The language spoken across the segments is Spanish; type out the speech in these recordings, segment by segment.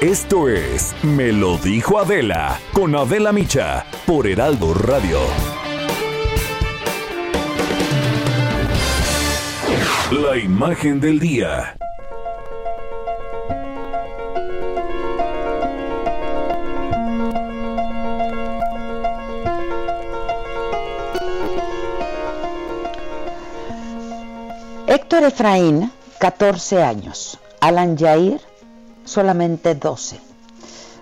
Esto es Me lo dijo Adela con Adela Micha por Heraldo Radio. La imagen del día. Héctor Efraín, 14 años. Alan Jair, solamente 12.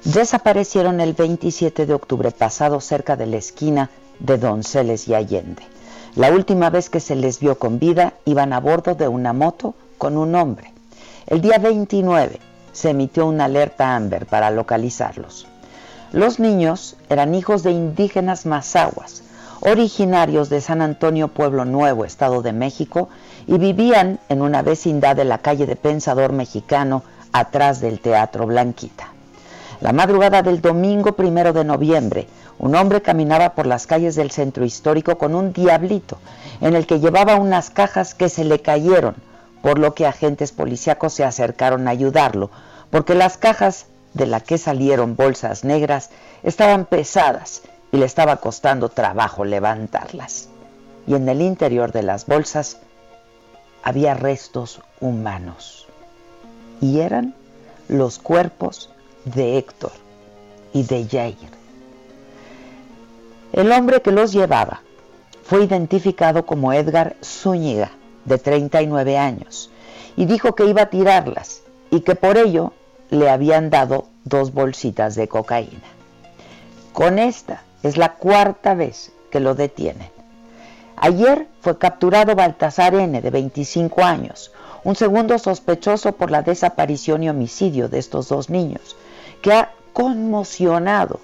Desaparecieron el 27 de octubre pasado cerca de la esquina de Donceles y Allende. La última vez que se les vio con vida iban a bordo de una moto con un hombre. El día 29 se emitió una alerta Amber para localizarlos. Los niños eran hijos de indígenas mazahuas, originarios de San Antonio Pueblo Nuevo, Estado de México, y vivían en una vecindad de la calle de Pensador Mexicano, atrás del Teatro Blanquita. La madrugada del domingo primero de noviembre, un hombre caminaba por las calles del centro histórico con un diablito, en el que llevaba unas cajas que se le cayeron, por lo que agentes policíacos se acercaron a ayudarlo, porque las cajas de las que salieron bolsas negras estaban pesadas y le estaba costando trabajo levantarlas. Y en el interior de las bolsas había restos humanos. Y eran los cuerpos de Héctor y de Jair. El hombre que los llevaba fue identificado como Edgar Zúñiga, de 39 años, y dijo que iba a tirarlas y que por ello le habían dado dos bolsitas de cocaína. Con esta es la cuarta vez que lo detienen. Ayer fue capturado Baltasar N., de 25 años, un segundo sospechoso por la desaparición y homicidio de estos dos niños, que ha conmocionado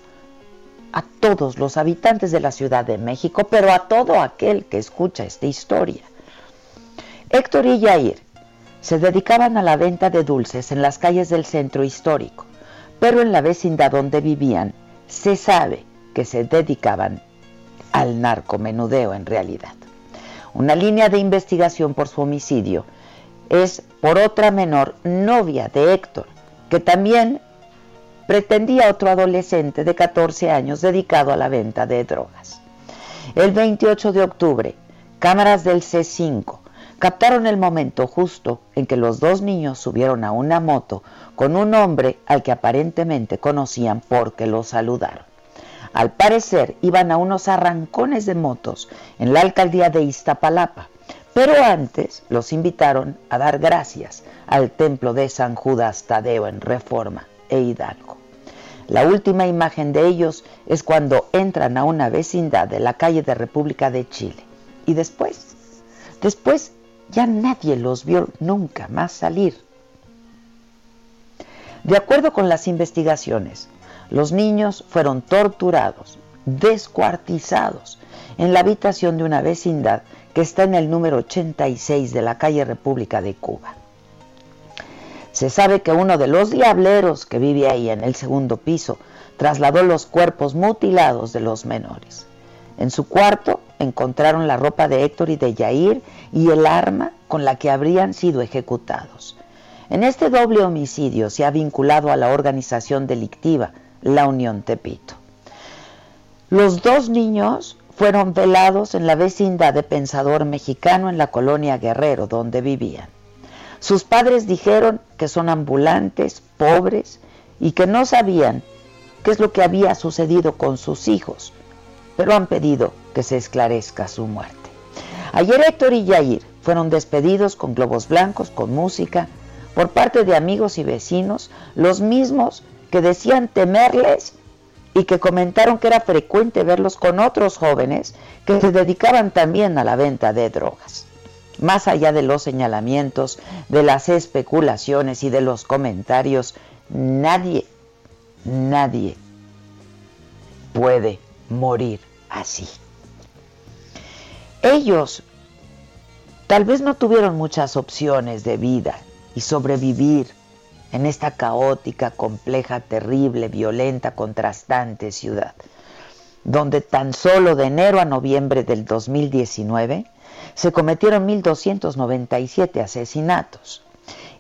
a todos los habitantes de la Ciudad de México, pero a todo aquel que escucha esta historia. Héctor y Yair se dedicaban a la venta de dulces en las calles del centro histórico, pero en la vecindad donde vivían se sabe que se dedicaban al narcomenudeo en realidad. Una línea de investigación por su homicidio es por otra menor novia de Héctor, que también pretendía otro adolescente de 14 años dedicado a la venta de drogas. El 28 de octubre, cámaras del C5 captaron el momento justo en que los dos niños subieron a una moto con un hombre al que aparentemente conocían porque lo saludaron. Al parecer iban a unos arrancones de motos en la alcaldía de Iztapalapa, pero antes los invitaron a dar gracias al templo de San Judas Tadeo en Reforma e Hidalgo. La última imagen de ellos es cuando entran a una vecindad de la calle de República de Chile. Y después, después ya nadie los vio nunca más salir. De acuerdo con las investigaciones, los niños fueron torturados, descuartizados en la habitación de una vecindad que está en el número 86 de la calle República de Cuba. Se sabe que uno de los diableros que vive ahí en el segundo piso trasladó los cuerpos mutilados de los menores. En su cuarto encontraron la ropa de Héctor y de Yair y el arma con la que habrían sido ejecutados. En este doble homicidio se ha vinculado a la organización delictiva la Unión Tepito. Los dos niños fueron velados en la vecindad de Pensador Mexicano en la colonia Guerrero, donde vivían. Sus padres dijeron que son ambulantes, pobres y que no sabían qué es lo que había sucedido con sus hijos, pero han pedido que se esclarezca su muerte. Ayer Héctor y Yair fueron despedidos con globos blancos, con música, por parte de amigos y vecinos, los mismos que decían temerles y que comentaron que era frecuente verlos con otros jóvenes que se dedicaban también a la venta de drogas. Más allá de los señalamientos, de las especulaciones y de los comentarios, nadie, nadie puede morir así. Ellos tal vez no tuvieron muchas opciones de vida y sobrevivir en esta caótica, compleja, terrible, violenta, contrastante ciudad, donde tan solo de enero a noviembre del 2019 se cometieron 1.297 asesinatos.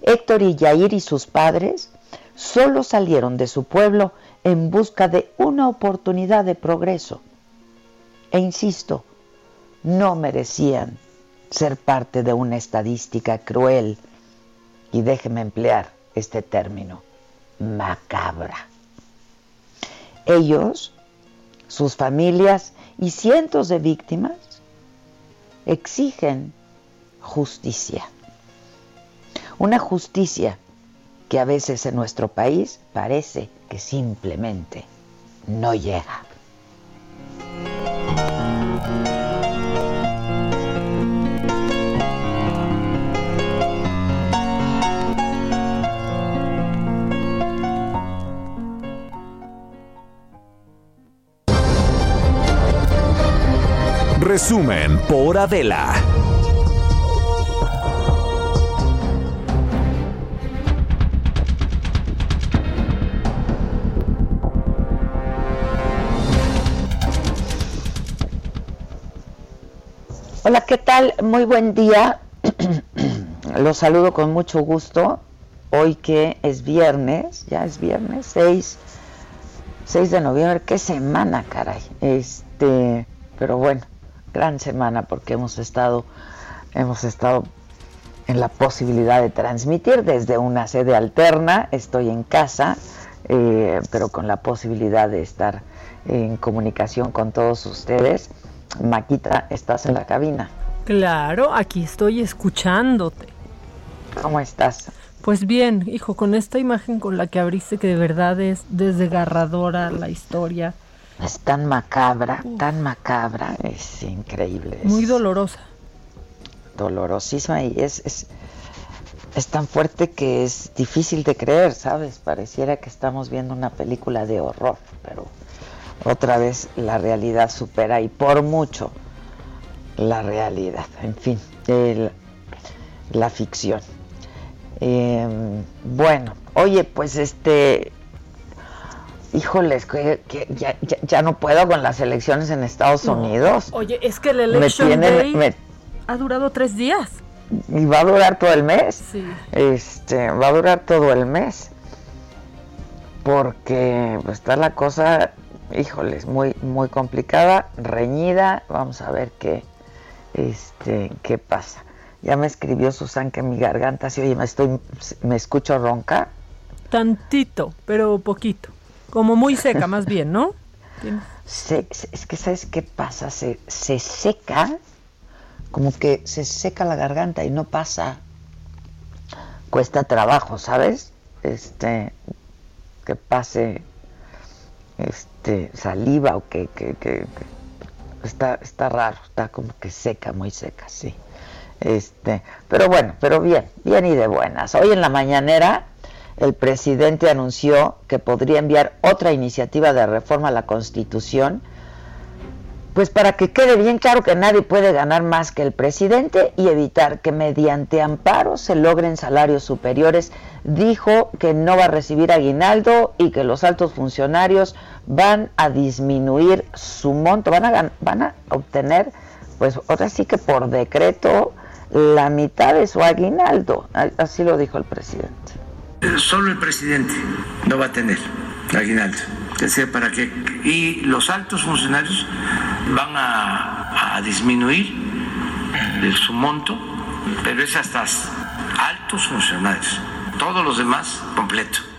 Héctor y Yair y sus padres solo salieron de su pueblo en busca de una oportunidad de progreso. E insisto, no merecían ser parte de una estadística cruel, y déjeme emplear este término, macabra. Ellos, sus familias y cientos de víctimas exigen justicia. Una justicia que a veces en nuestro país parece que simplemente no llega. Resumen por Adela. Hola, ¿qué tal? Muy buen día. Los saludo con mucho gusto. Hoy que es viernes, ya es viernes, 6, 6 de noviembre. Qué semana, caray. Este, pero bueno, gran semana porque hemos estado, hemos estado en la posibilidad de transmitir desde una sede alterna. Estoy en casa, eh, pero con la posibilidad de estar en comunicación con todos ustedes. Maquita, ¿estás en la cabina? Claro, aquí estoy escuchándote. ¿Cómo estás? Pues bien, hijo, con esta imagen con la que abriste que de verdad es desgarradora la historia. Es tan macabra, tan macabra, es increíble. Muy dolorosa. Dolorosísima y es, es, es tan fuerte que es difícil de creer, ¿sabes? Pareciera que estamos viendo una película de horror, pero otra vez la realidad supera y por mucho la realidad, en fin, la ficción. Em, bueno, oye, pues este, híjoles, que, ya, no puedo con las elecciones en Estados Unidos. Oye, es que la elección ha durado tres días. Y va a durar todo el mes. Sí. Este, va a durar todo el mes. Porque pues, está la cosa híjoles, muy, muy complicada, reñida. Vamos a ver qué, este, qué pasa. Ya me escribió Susan que mi garganta si oye, me estoy, me escucho ronca. Tantito, pero poquito. Como muy seca, más bien, ¿no? es que sabes qué pasa, se, se seca, como que se seca la garganta y no pasa. Cuesta trabajo, ¿sabes? Este, que pase este, saliva o que, está, está raro, está como que seca, muy seca, sí. Este, pero bueno, pero bien, bien y de buenas. Hoy en la mañanera el presidente anunció que podría enviar otra iniciativa de reforma a la Constitución pues para que quede bien claro que nadie puede ganar más que el presidente y evitar que mediante amparo se logren salarios superiores, dijo que no va a recibir aguinaldo y que los altos funcionarios van a disminuir su monto, van a, van a obtener, pues ahora sí que por decreto, la mitad de su aguinaldo. Así lo dijo el presidente. Solo el presidente no va a tener aguinaldo. Para que y los altos funcionarios van a, disminuir su monto, pero es hasta altos funcionarios, todos los demás completo.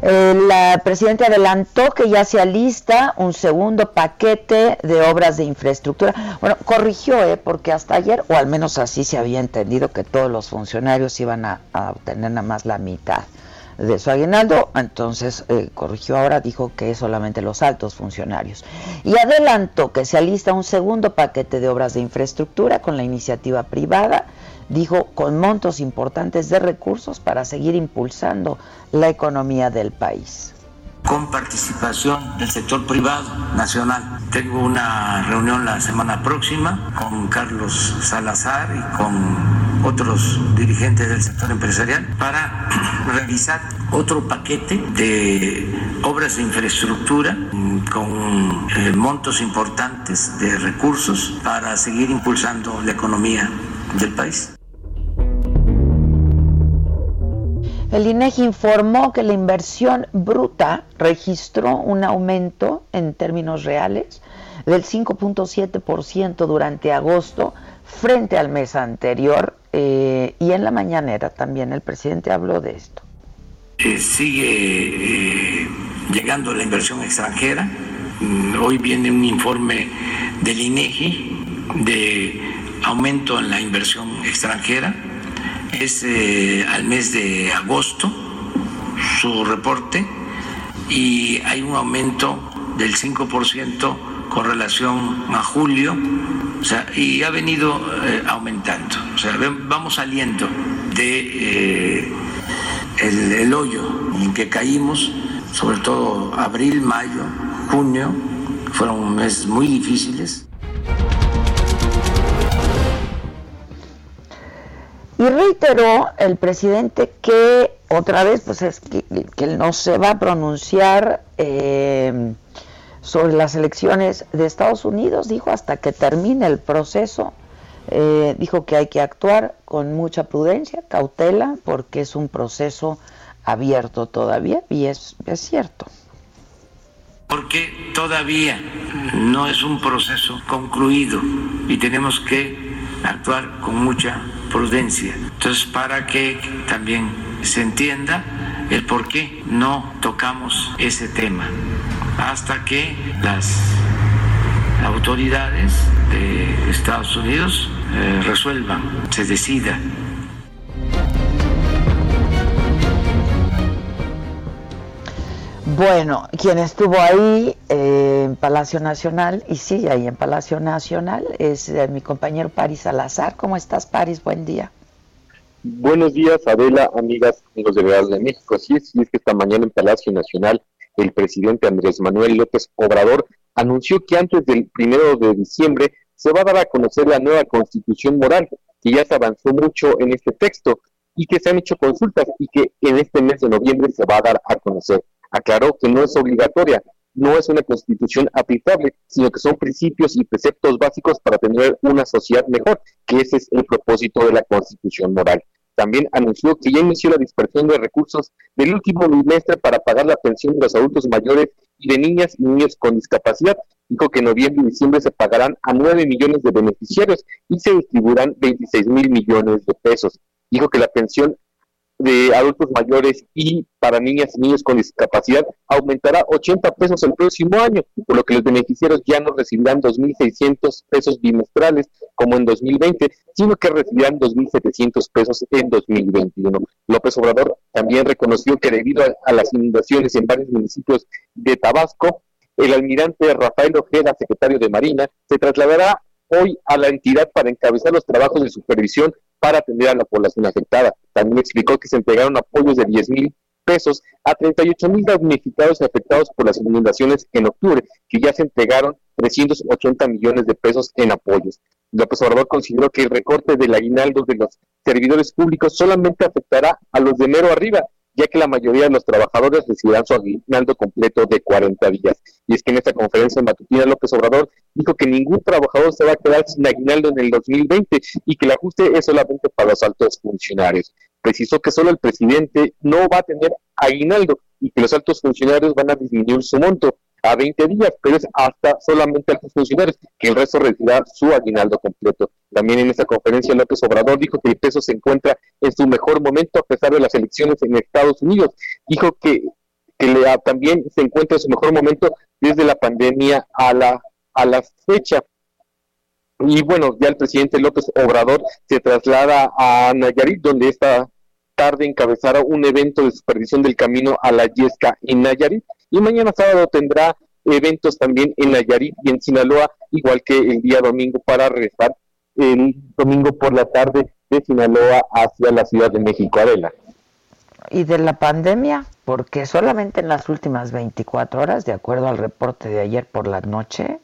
La presidenta adelantó que ya se alista un segundo paquete de obras de infraestructura. Bueno, corrigió, ¿eh? porque hasta ayer, o al menos así se había entendido, que todos los funcionarios iban a, obtener nada más la mitad de su aguinaldo, entonces eh, corrigió ahora, dijo que es solamente los altos funcionarios. Y adelantó que se alista un segundo paquete de obras de infraestructura con la iniciativa privada dijo, con montos importantes de recursos para seguir impulsando la economía del país. Con participación del sector privado nacional. Tengo una reunión la semana próxima con Carlos Salazar y con otros dirigentes del sector empresarial para revisar otro paquete de obras de infraestructura con eh, montos importantes de recursos para seguir impulsando la economía del país. El INEGI informó que la inversión bruta registró un aumento en términos reales del 5.7% durante agosto frente al mes anterior eh, y en la mañanera también el presidente habló de esto. Eh, sigue eh, llegando la inversión extranjera. Mm, hoy viene un informe del INEGI de aumento en la inversión extranjera. Es al mes de agosto su reporte y hay un aumento del 5% con relación a julio, o sea, y ha venido eh, aumentando. O sea, vamos saliendo de eh, el, hoyo en que caímos, sobre todo abril, mayo, junio, fueron meses muy difíciles. Y reiteró el presidente que otra vez, pues es que, que no se va a pronunciar eh, sobre las elecciones de Estados Unidos, dijo hasta que termine el proceso, eh, dijo que hay que actuar con mucha prudencia, cautela, porque es un proceso abierto todavía y es, es cierto. Porque todavía no es un proceso concluido y tenemos que actuar con mucha prudencia. Entonces, para que también se entienda el por qué no tocamos ese tema hasta que las autoridades de Estados Unidos eh, resuelvan, se decida. Bueno, quien estuvo ahí eh, en Palacio Nacional y sigue ahí en Palacio Nacional es eh, mi compañero Paris Salazar. ¿Cómo estás, Paris? Buen día. Buenos días, Adela, amigas, amigos de Real de México. Así es, y es que esta mañana en Palacio Nacional el presidente Andrés Manuel López Obrador anunció que antes del primero de diciembre se va a dar a conocer la nueva constitución moral, que ya se avanzó mucho en este texto y que se han hecho consultas y que en este mes de noviembre se va a dar a conocer. Aclaró que no es obligatoria, no es una constitución aplicable, sino que son principios y preceptos básicos para tener una sociedad mejor, que ese es el propósito de la constitución moral. También anunció que ya inició la dispersión de recursos del último trimestre para pagar la pensión de los adultos mayores y de niñas y niños con discapacidad. Dijo que en noviembre y diciembre se pagarán a 9 millones de beneficiarios y se distribuirán 26 mil millones de pesos. Dijo que la pensión de adultos mayores y para niñas y niños con discapacidad aumentará 80 pesos el próximo año, por lo que los beneficiarios ya no recibirán 2.600 pesos bimestrales como en 2020, sino que recibirán 2.700 pesos en 2021. López Obrador también reconoció que debido a, las inundaciones en varios municipios de Tabasco, el almirante Rafael Ojeda, secretario de Marina, se trasladará hoy a la entidad para encabezar los trabajos de supervisión para atender a la población afectada. También explicó que se entregaron apoyos de 10 mil pesos a 38 mil damnificados afectados por las inundaciones en octubre, que ya se entregaron 380 millones de pesos en apoyos. López Obrador consideró que el recorte del aguinaldo de los servidores públicos solamente afectará a los de enero arriba, ya que la mayoría de los trabajadores recibirán su aguinaldo completo de 40 días. Y es que en esta conferencia matutina López Obrador dijo que ningún trabajador se va a quedar sin aguinaldo en el 2020 y que el ajuste es solamente para los altos funcionarios. Precisó que solo el presidente no va a tener aguinaldo y que los altos funcionarios van a disminuir su monto a 20 días, pero es hasta solamente a los funcionarios, que el resto recibirá su aguinaldo completo. También en esta conferencia López Obrador dijo que el peso se encuentra en su mejor momento a pesar de las elecciones en Estados Unidos. Dijo que, que también se encuentra en su mejor momento desde la pandemia a la, a la fecha. Y bueno, ya el presidente López Obrador se traslada a Nayarit, donde esta tarde encabezará un evento de supervisión del camino a la Yesca en Nayarit y mañana sábado tendrá eventos también en Nayarit y en Sinaloa, igual que el día domingo para regresar el domingo por la tarde de Sinaloa hacia la Ciudad de México, Adela. ¿Y de la pandemia? Porque solamente en las últimas 24 horas, de acuerdo al reporte de ayer por la noche,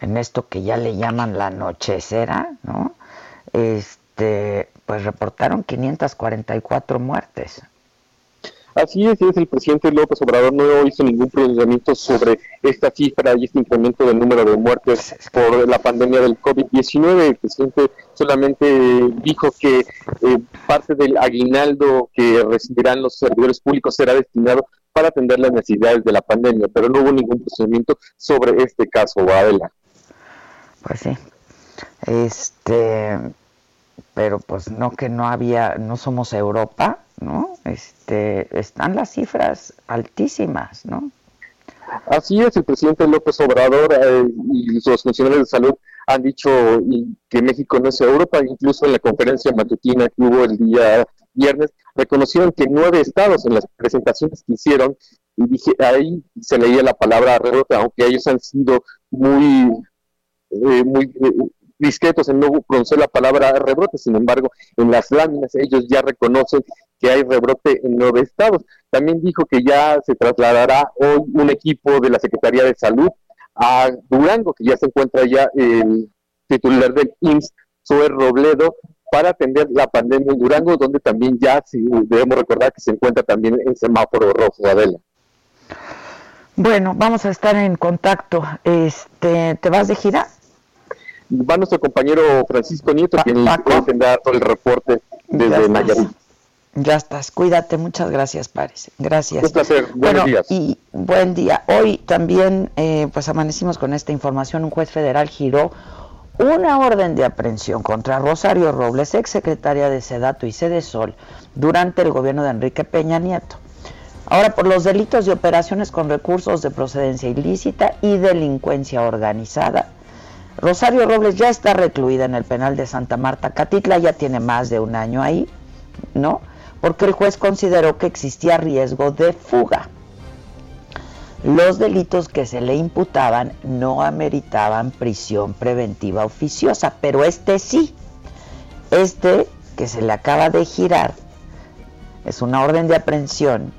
en esto que ya le llaman la nochecera, ¿no? Este, pues reportaron 544 muertes. Así es, es, el presidente López Obrador no hizo ningún pronunciamiento sobre esta cifra y este incremento del número de muertes por la pandemia del COVID-19. El presidente solamente dijo que eh, parte del aguinaldo que recibirán los servidores públicos será destinado para atender las necesidades de la pandemia, pero no hubo ningún procedimiento sobre este caso, Adela. Pues sí. Este, pero pues no que no había, no somos Europa, ¿no? Este, están las cifras altísimas, ¿no? Así es, el presidente López Obrador eh, y los funcionarios de salud han dicho que México no es Europa, incluso en la conferencia matutina que hubo el día viernes, reconocieron que nueve estados en las presentaciones que hicieron, y dije, ahí se leía la palabra rebrote, aunque ellos han sido muy, eh, muy eh, discretos en no pronunciar la palabra rebrote, sin embargo, en las láminas ellos ya reconocen que hay rebrote en nueve estados. También dijo que ya se trasladará hoy un equipo de la Secretaría de Salud a Durango, que ya se encuentra ya el titular del IMSS, Zoe Robledo, para atender la pandemia en Durango, donde también ya debemos recordar que se encuentra también en semáforo rojo, Adela. Bueno, vamos a estar en contacto. Este, ¿Te vas de gira? Va nuestro compañero Francisco Nieto, quien tendrá todo el reporte desde Nayarit. Ya estás, cuídate, muchas gracias, Pares. Gracias. Un placer, buenos días. Y buen día. Hoy también, eh, pues amanecimos con esta información. Un juez federal giró una orden de aprehensión contra Rosario Robles, ex secretaria de Sedato y Sol, durante el gobierno de Enrique Peña Nieto. Ahora, por los delitos de operaciones con recursos de procedencia ilícita y delincuencia organizada, Rosario Robles ya está recluida en el penal de Santa Marta. Catitla ya tiene más de un año ahí, ¿no? Porque el juez consideró que existía riesgo de fuga. Los delitos que se le imputaban no ameritaban prisión preventiva oficiosa, pero este sí. Este que se le acaba de girar es una orden de aprehensión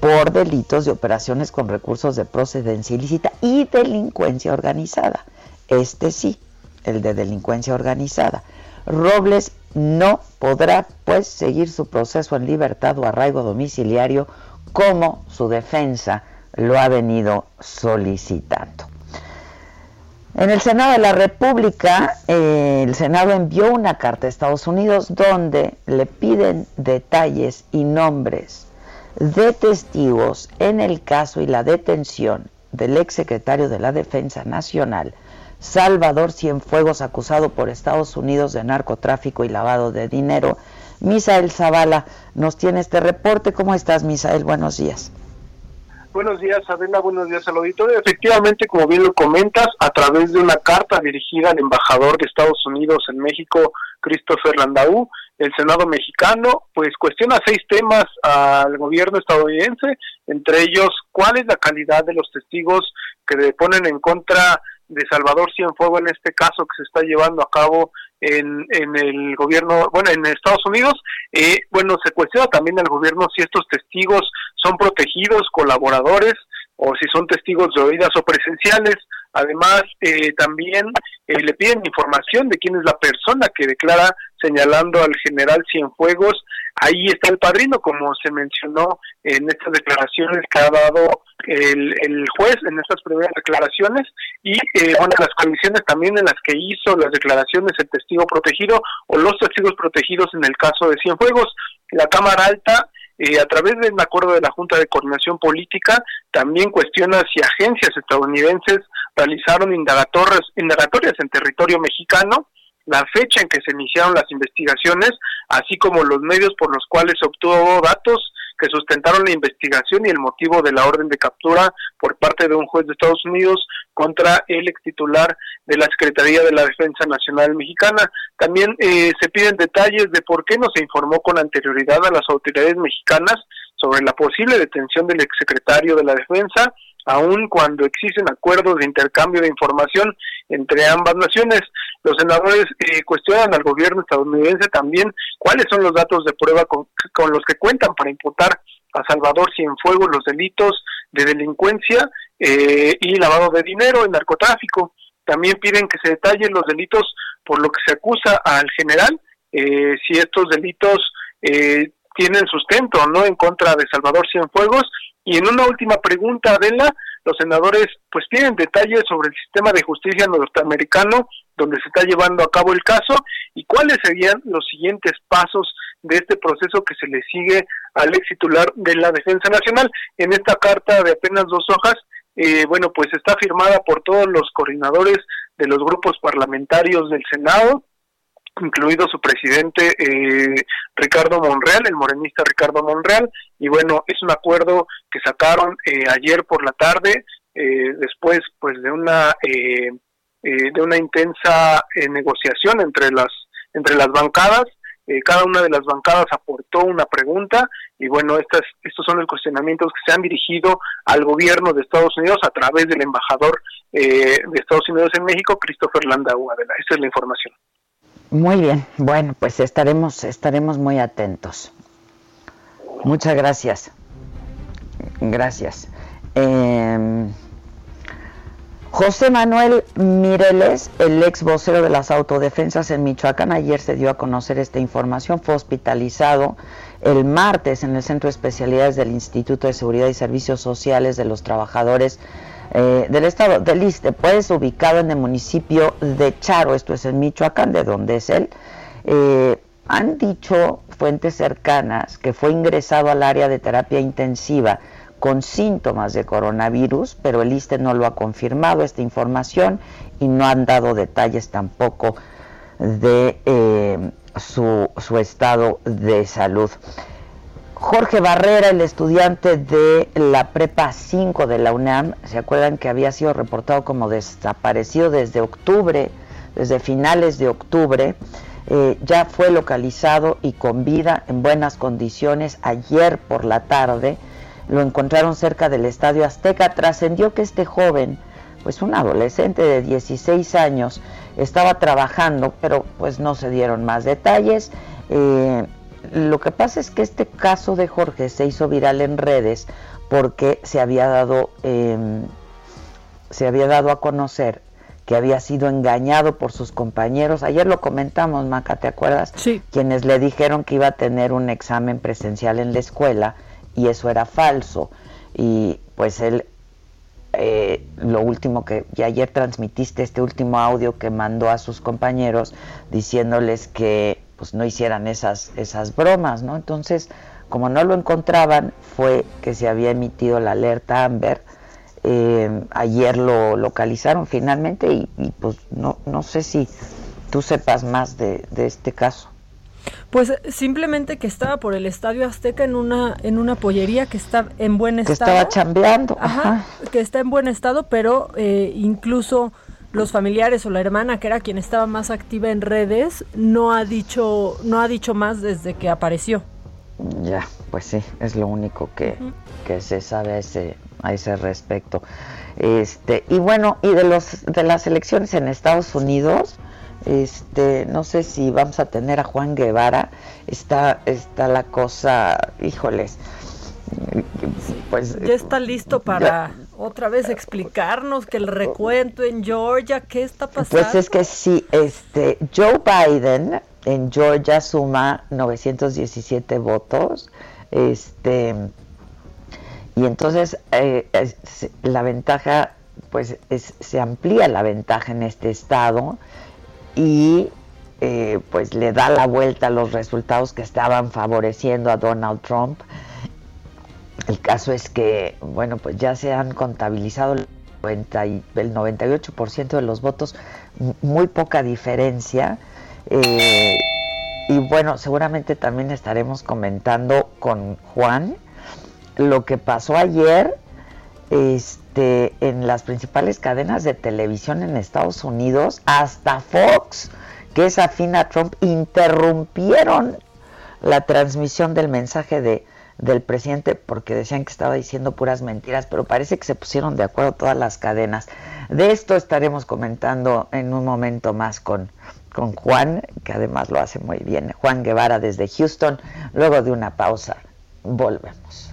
por delitos de operaciones con recursos de procedencia ilícita y delincuencia organizada. Este sí, el de delincuencia organizada. Robles no podrá pues seguir su proceso en libertad o arraigo domiciliario como su defensa lo ha venido solicitando. En el Senado de la República, eh, el Senado envió una carta a Estados Unidos donde le piden detalles y nombres de testigos en el caso y la detención del exsecretario de la Defensa Nacional, Salvador Cienfuegos, acusado por Estados Unidos de narcotráfico y lavado de dinero. Misael Zavala nos tiene este reporte. ¿Cómo estás, Misael? Buenos días. Buenos días, Adela. Buenos días al auditorio. Efectivamente, como bien lo comentas, a través de una carta dirigida al embajador de Estados Unidos en México, Christopher Landau, el Senado mexicano pues cuestiona seis temas al gobierno estadounidense, entre ellos cuál es la calidad de los testigos que deponen en contra de Salvador Cienfuego en este caso que se está llevando a cabo en, en el gobierno, bueno, en Estados Unidos. Eh, bueno, se cuestiona también al gobierno si estos testigos son protegidos, colaboradores, o si son testigos de oídas o presenciales. Además, eh, también eh, le piden información de quién es la persona que declara señalando al general Cienfuegos. Ahí está el padrino, como se mencionó en estas declaraciones que ha dado el, el juez en estas primeras declaraciones y eh, bueno, las condiciones también en las que hizo las declaraciones el testigo protegido o los testigos protegidos en el caso de Cienfuegos. La Cámara Alta eh, a través del acuerdo de la Junta de Coordinación Política, también cuestiona si agencias estadounidenses realizaron indagatorias en territorio mexicano, la fecha en que se iniciaron las investigaciones, así como los medios por los cuales se obtuvo datos que sustentaron la investigación y el motivo de la orden de captura por parte de un juez de Estados Unidos contra el ex titular de la Secretaría de la Defensa Nacional Mexicana. También eh, se piden detalles de por qué no se informó con anterioridad a las autoridades mexicanas sobre la posible detención del exsecretario de la Defensa aun cuando existen acuerdos de intercambio de información entre ambas naciones. Los senadores eh, cuestionan al gobierno estadounidense también cuáles son los datos de prueba con, los que cuentan para imputar a Salvador Cienfuegos los delitos de delincuencia eh, y lavado de dinero, y narcotráfico. también piden que se detallen los delitos por lo que se acusa al general, eh, si estos delitos eh, tienen sustento no en contra de Salvador Cienfuegos. Y en una última pregunta, Adela, los senadores pues piden detalles sobre el sistema de justicia norteamericano donde se está llevando a cabo el caso y cuáles serían los siguientes pasos de este proceso que se le sigue al ex titular de la Defensa Nacional. En esta carta de apenas dos hojas, eh, bueno, pues está firmada por todos los coordinadores de los grupos parlamentarios del Senado, incluido su presidente eh, Ricardo Monreal, el morenista Ricardo Monreal, y bueno, es un acuerdo que sacaron eh, ayer por la tarde, eh, después pues de una de una intensa negociación entre las entre las bancadas, cada una de las bancadas aportó una pregunta y bueno, estas, estos son los cuestionamientos que se han dirigido al gobierno de Estados Unidos a través del embajador de Estados Unidos en México, Christopher Landau. Esa es la información. Muy bien, bueno, pues estaremos, estaremos muy atentos. Muchas gracias. Gracias. Em, José Manuel Mireles, el ex vocero de las autodefensas en Michoacán, ayer se dio a conocer esta información, fue hospitalizado el martes en el Centro de Especialidades del Instituto de Seguridad y Servicios Sociales de los Trabajadores eh, del estado del Iste, pues ubicado en el municipio de Charo, esto es en Michoacán, de donde es él. Eh, han dicho fuentes cercanas que fue ingresado al área de terapia intensiva con síntomas de coronavirus, pero el ISTE no lo ha confirmado esta información y no han dado detalles tampoco de eh, su, su estado de salud. Jorge Barrera, el estudiante de la Prepa 5 de la UNAM, ¿se acuerdan que había sido reportado como desaparecido desde octubre, desde finales de octubre? Eh, ya fue localizado y con vida en buenas condiciones ayer por la tarde. Lo encontraron cerca del Estadio Azteca. Trascendió que este joven, pues un adolescente de 16 años, estaba trabajando, pero pues no se dieron más detalles. Eh, lo que pasa es que este caso de Jorge se hizo viral en redes porque se había dado, em, se había dado a conocer que había sido engañado por sus compañeros. Ayer lo comentamos, Maca, ¿te acuerdas? Sí. Quienes le dijeron que iba a tener un examen presencial en la escuela y eso era falso. Y pues él, eh, lo último que, y ayer transmitiste este último audio que mandó a sus compañeros diciéndoles que pues no hicieran esas, esas bromas, ¿no? Entonces, como no lo encontraban, fue que se había emitido la alerta Amber. Eh, ayer lo localizaron finalmente y, pues no, no sé si tú sepas más de, este caso. Pues simplemente que estaba por el Estadio Azteca en una en una pollería que está en buen estado. Que estaba chambeando. Ajá, que está en buen estado, pero eh, incluso los familiares o la hermana que era quien estaba más activa en redes no ha dicho no ha dicho más desde que apareció. Ya pues sí es lo único que, que se sabe a ese a ese respecto. Este y bueno y de los de las elecciones en Estados Unidos este no sé si vamos a tener a Juan Guevara está está la cosa híjoles pues ya está listo para otra vez explicarnos que el recuento en Georgia, ¿qué está pasando? Pues es que sí, este, Joe Biden en Georgia suma 917 votos, este, y entonces eh, la ventaja, pues se amplía la ventaja en este estado y eh, pues le da la vuelta a los resultados que estaban favoreciendo a Donald Trump. El caso es que, bueno, pues ya se han contabilizado el, 98% de los votos, muy poca diferencia. Eh, y bueno, seguramente también estaremos comentando con Juan lo que pasó ayer este, en las principales cadenas de televisión en Estados Unidos, hasta Fox, que es afín a Trump, interrumpieron la transmisión del mensaje de del presidente porque decían que estaba diciendo puras mentiras, pero parece que se pusieron de acuerdo todas las cadenas. De esto estaremos comentando en un momento más con, con Juan, que además lo hace muy bien. Juan Guevara desde Houston. Luego de una pausa, volvemos.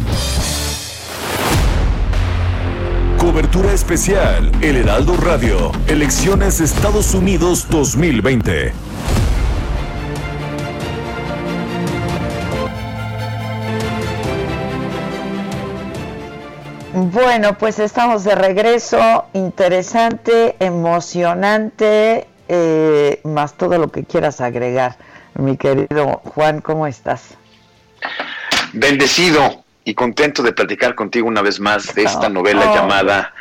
Cobertura especial, El Heraldo Radio, Elecciones Estados Unidos 2020. Bueno, pues estamos de regreso, interesante, emocionante, eh, más todo lo que quieras agregar. Mi querido Juan, ¿cómo estás? Bendecido, y contento de platicar contigo una vez más de esta novela llamada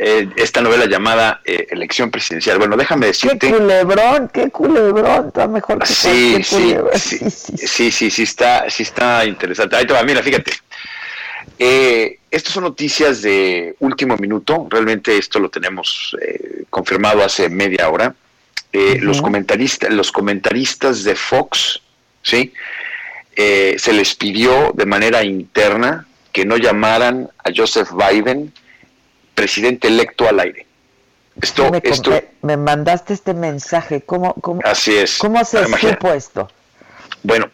eh, esta novela llamada eh, Elección Presidencial. Bueno, déjame decirte. Qué culebrón, qué culebrón, está mejor que sí, sí, sí, sí, sí, sí, está, sí está interesante. Ahí te va, mira, fíjate. Eh, estas son noticias de último minuto. Realmente esto lo tenemos eh, confirmado hace media hora. Los comentaristas, los comentaristas de Fox, sí, eh, se les pidió de manera interna que no llamaran a Joseph Biden presidente electo al aire. Esto, me, esto, me, mandaste este mensaje. ¿Cómo, cómo, así es. ¿Cómo se supo esto? Bueno,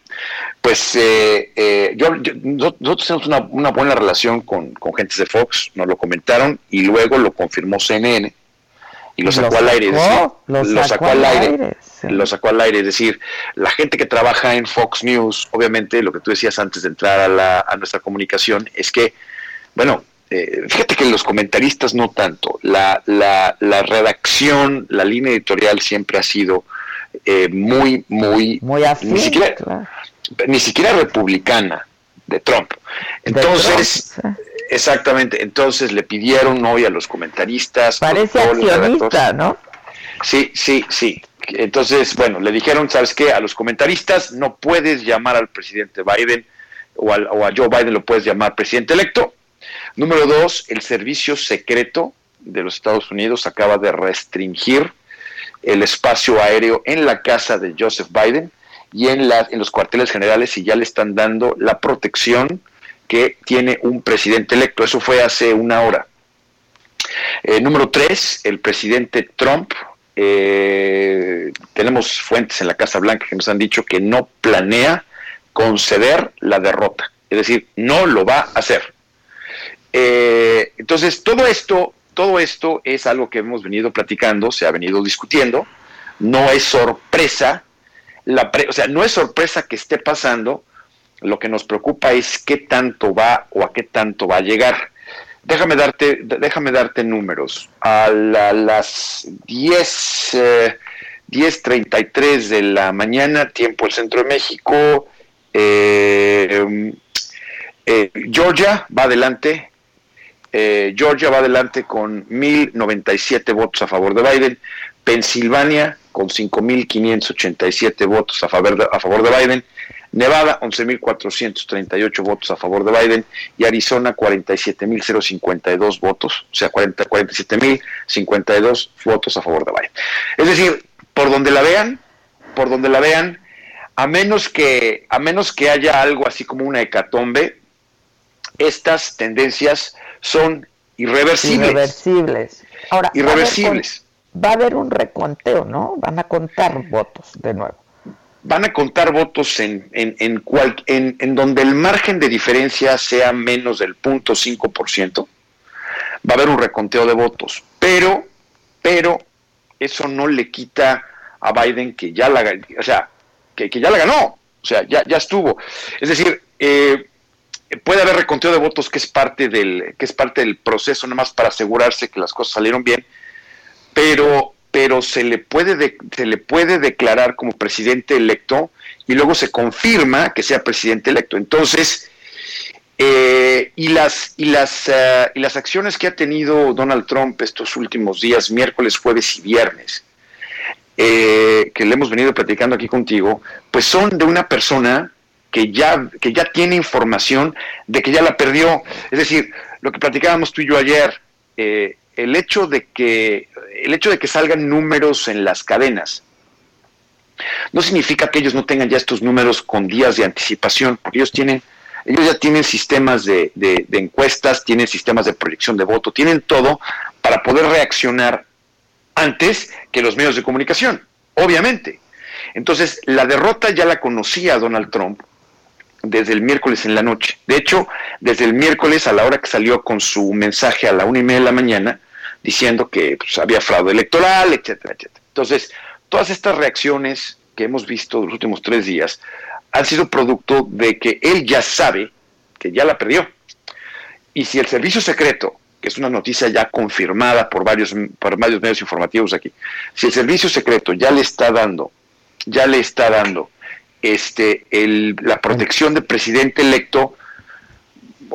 pues eh, eh, yo, nosotros tenemos una, una buena relación con, con gentes de Fox, nos lo comentaron y luego lo confirmó CNN y lo sacó, al aire. lo, sacó, al aire. Lo sacó al aire. Es decir, la gente que trabaja en Fox News, obviamente, lo que tú decías antes de entrar a, la, a nuestra comunicación, es que, bueno, eh, fíjate que los comentaristas no tanto. La, la, la, redacción, la línea editorial siempre ha sido eh, muy, muy. Muy así, ni siquiera, ni siquiera republicana de Trump. Entonces. Exactamente, entonces le pidieron hoy a los comentaristas. Parece accionista, ¿no? Sí, sí, sí. Entonces, bueno, le dijeron, ¿sabes qué? A los comentaristas no puedes llamar al presidente Biden o, a Joe Biden lo puedes llamar presidente electo. Número dos, el servicio secreto de los Estados Unidos acaba de restringir el espacio aéreo en la casa de Joseph Biden y en, la, en los cuarteles generales y ya le están dando la protección que tiene un presidente electo. Eso fue hace una hora. Eh, número tres, el presidente Trump. Eh, tenemos fuentes en la Casa Blanca que nos han dicho que no planea conceder la derrota. Es decir, no lo va a hacer. Eh, entonces, todo esto, todo esto es algo que hemos venido platicando, se ha venido discutiendo. No es sorpresa, la o sea, no es sorpresa que esté pasando, lo que nos preocupa es qué tanto va o a qué tanto va a llegar. Déjame darte, déjame darte números. A, las 10, 10.33 eh, de la mañana, tiempo del centro de México, eh, eh, Georgia va adelante. Georgia va adelante con 1.097 votos a favor de Biden. Pensilvania con 5.587 votos a favor a favor de Biden. Nevada, 11.438 votos a favor de Biden y Arizona, 47.052 votos, o sea, 47.052 votos a favor de Biden. Es decir, por donde la vean, por donde la vean, a menos que, a menos que haya algo así como una hecatombe, estas tendencias son irreversibles. Irreversibles. Ahora, irreversibles. va a haber un reconteo, ¿no? Van a contar votos de nuevo van a contar votos en, en, en, en, en donde el margen de diferencia sea menos del 0.5%, va a haber un reconteo de votos. Pero, pero, eso no le quita a Biden que ya la, o sea, que, ya la ganó, o sea, ya, ya estuvo. Es decir, eh, puede haber reconteo de votos que es parte del, que es parte del proceso, nada más para asegurarse que las cosas salieron bien, pero pero se le puede se le puede declarar como presidente electo y luego se confirma que sea presidente electo. Entonces, eh, y las y las eh, y las acciones que ha tenido Donald Trump estos últimos días, miércoles, jueves y viernes, eh, que le hemos venido platicando aquí contigo, pues son de una persona que ya que ya tiene información de que ya la perdió. Es decir, lo que platicábamos tú y yo ayer, eh, el hecho de que el hecho de que salgan números en las cadenas no significa que ellos no tengan ya estos números con días de anticipación, porque ellos tienen ellos ya tienen sistemas de, de, encuestas, tienen sistemas de proyección de voto, tienen todo para poder reaccionar antes que los medios de comunicación, obviamente. Entonces, la derrota ya la conocía Donald Trump desde el miércoles en la noche. De hecho, desde el miércoles a la hora que salió con su mensaje a la una y media de la mañana, diciendo que pues, había fraude electoral, etcétera, etcétera. Entonces, todas estas reacciones que hemos visto los últimos tres días han sido producto de que él ya sabe que ya la perdió. Y si el servicio secreto, que es una noticia ya confirmada por varios, por varios medios informativos aquí, si el servicio secreto ya le está dando, ya le está dando este, la protección del presidente electo,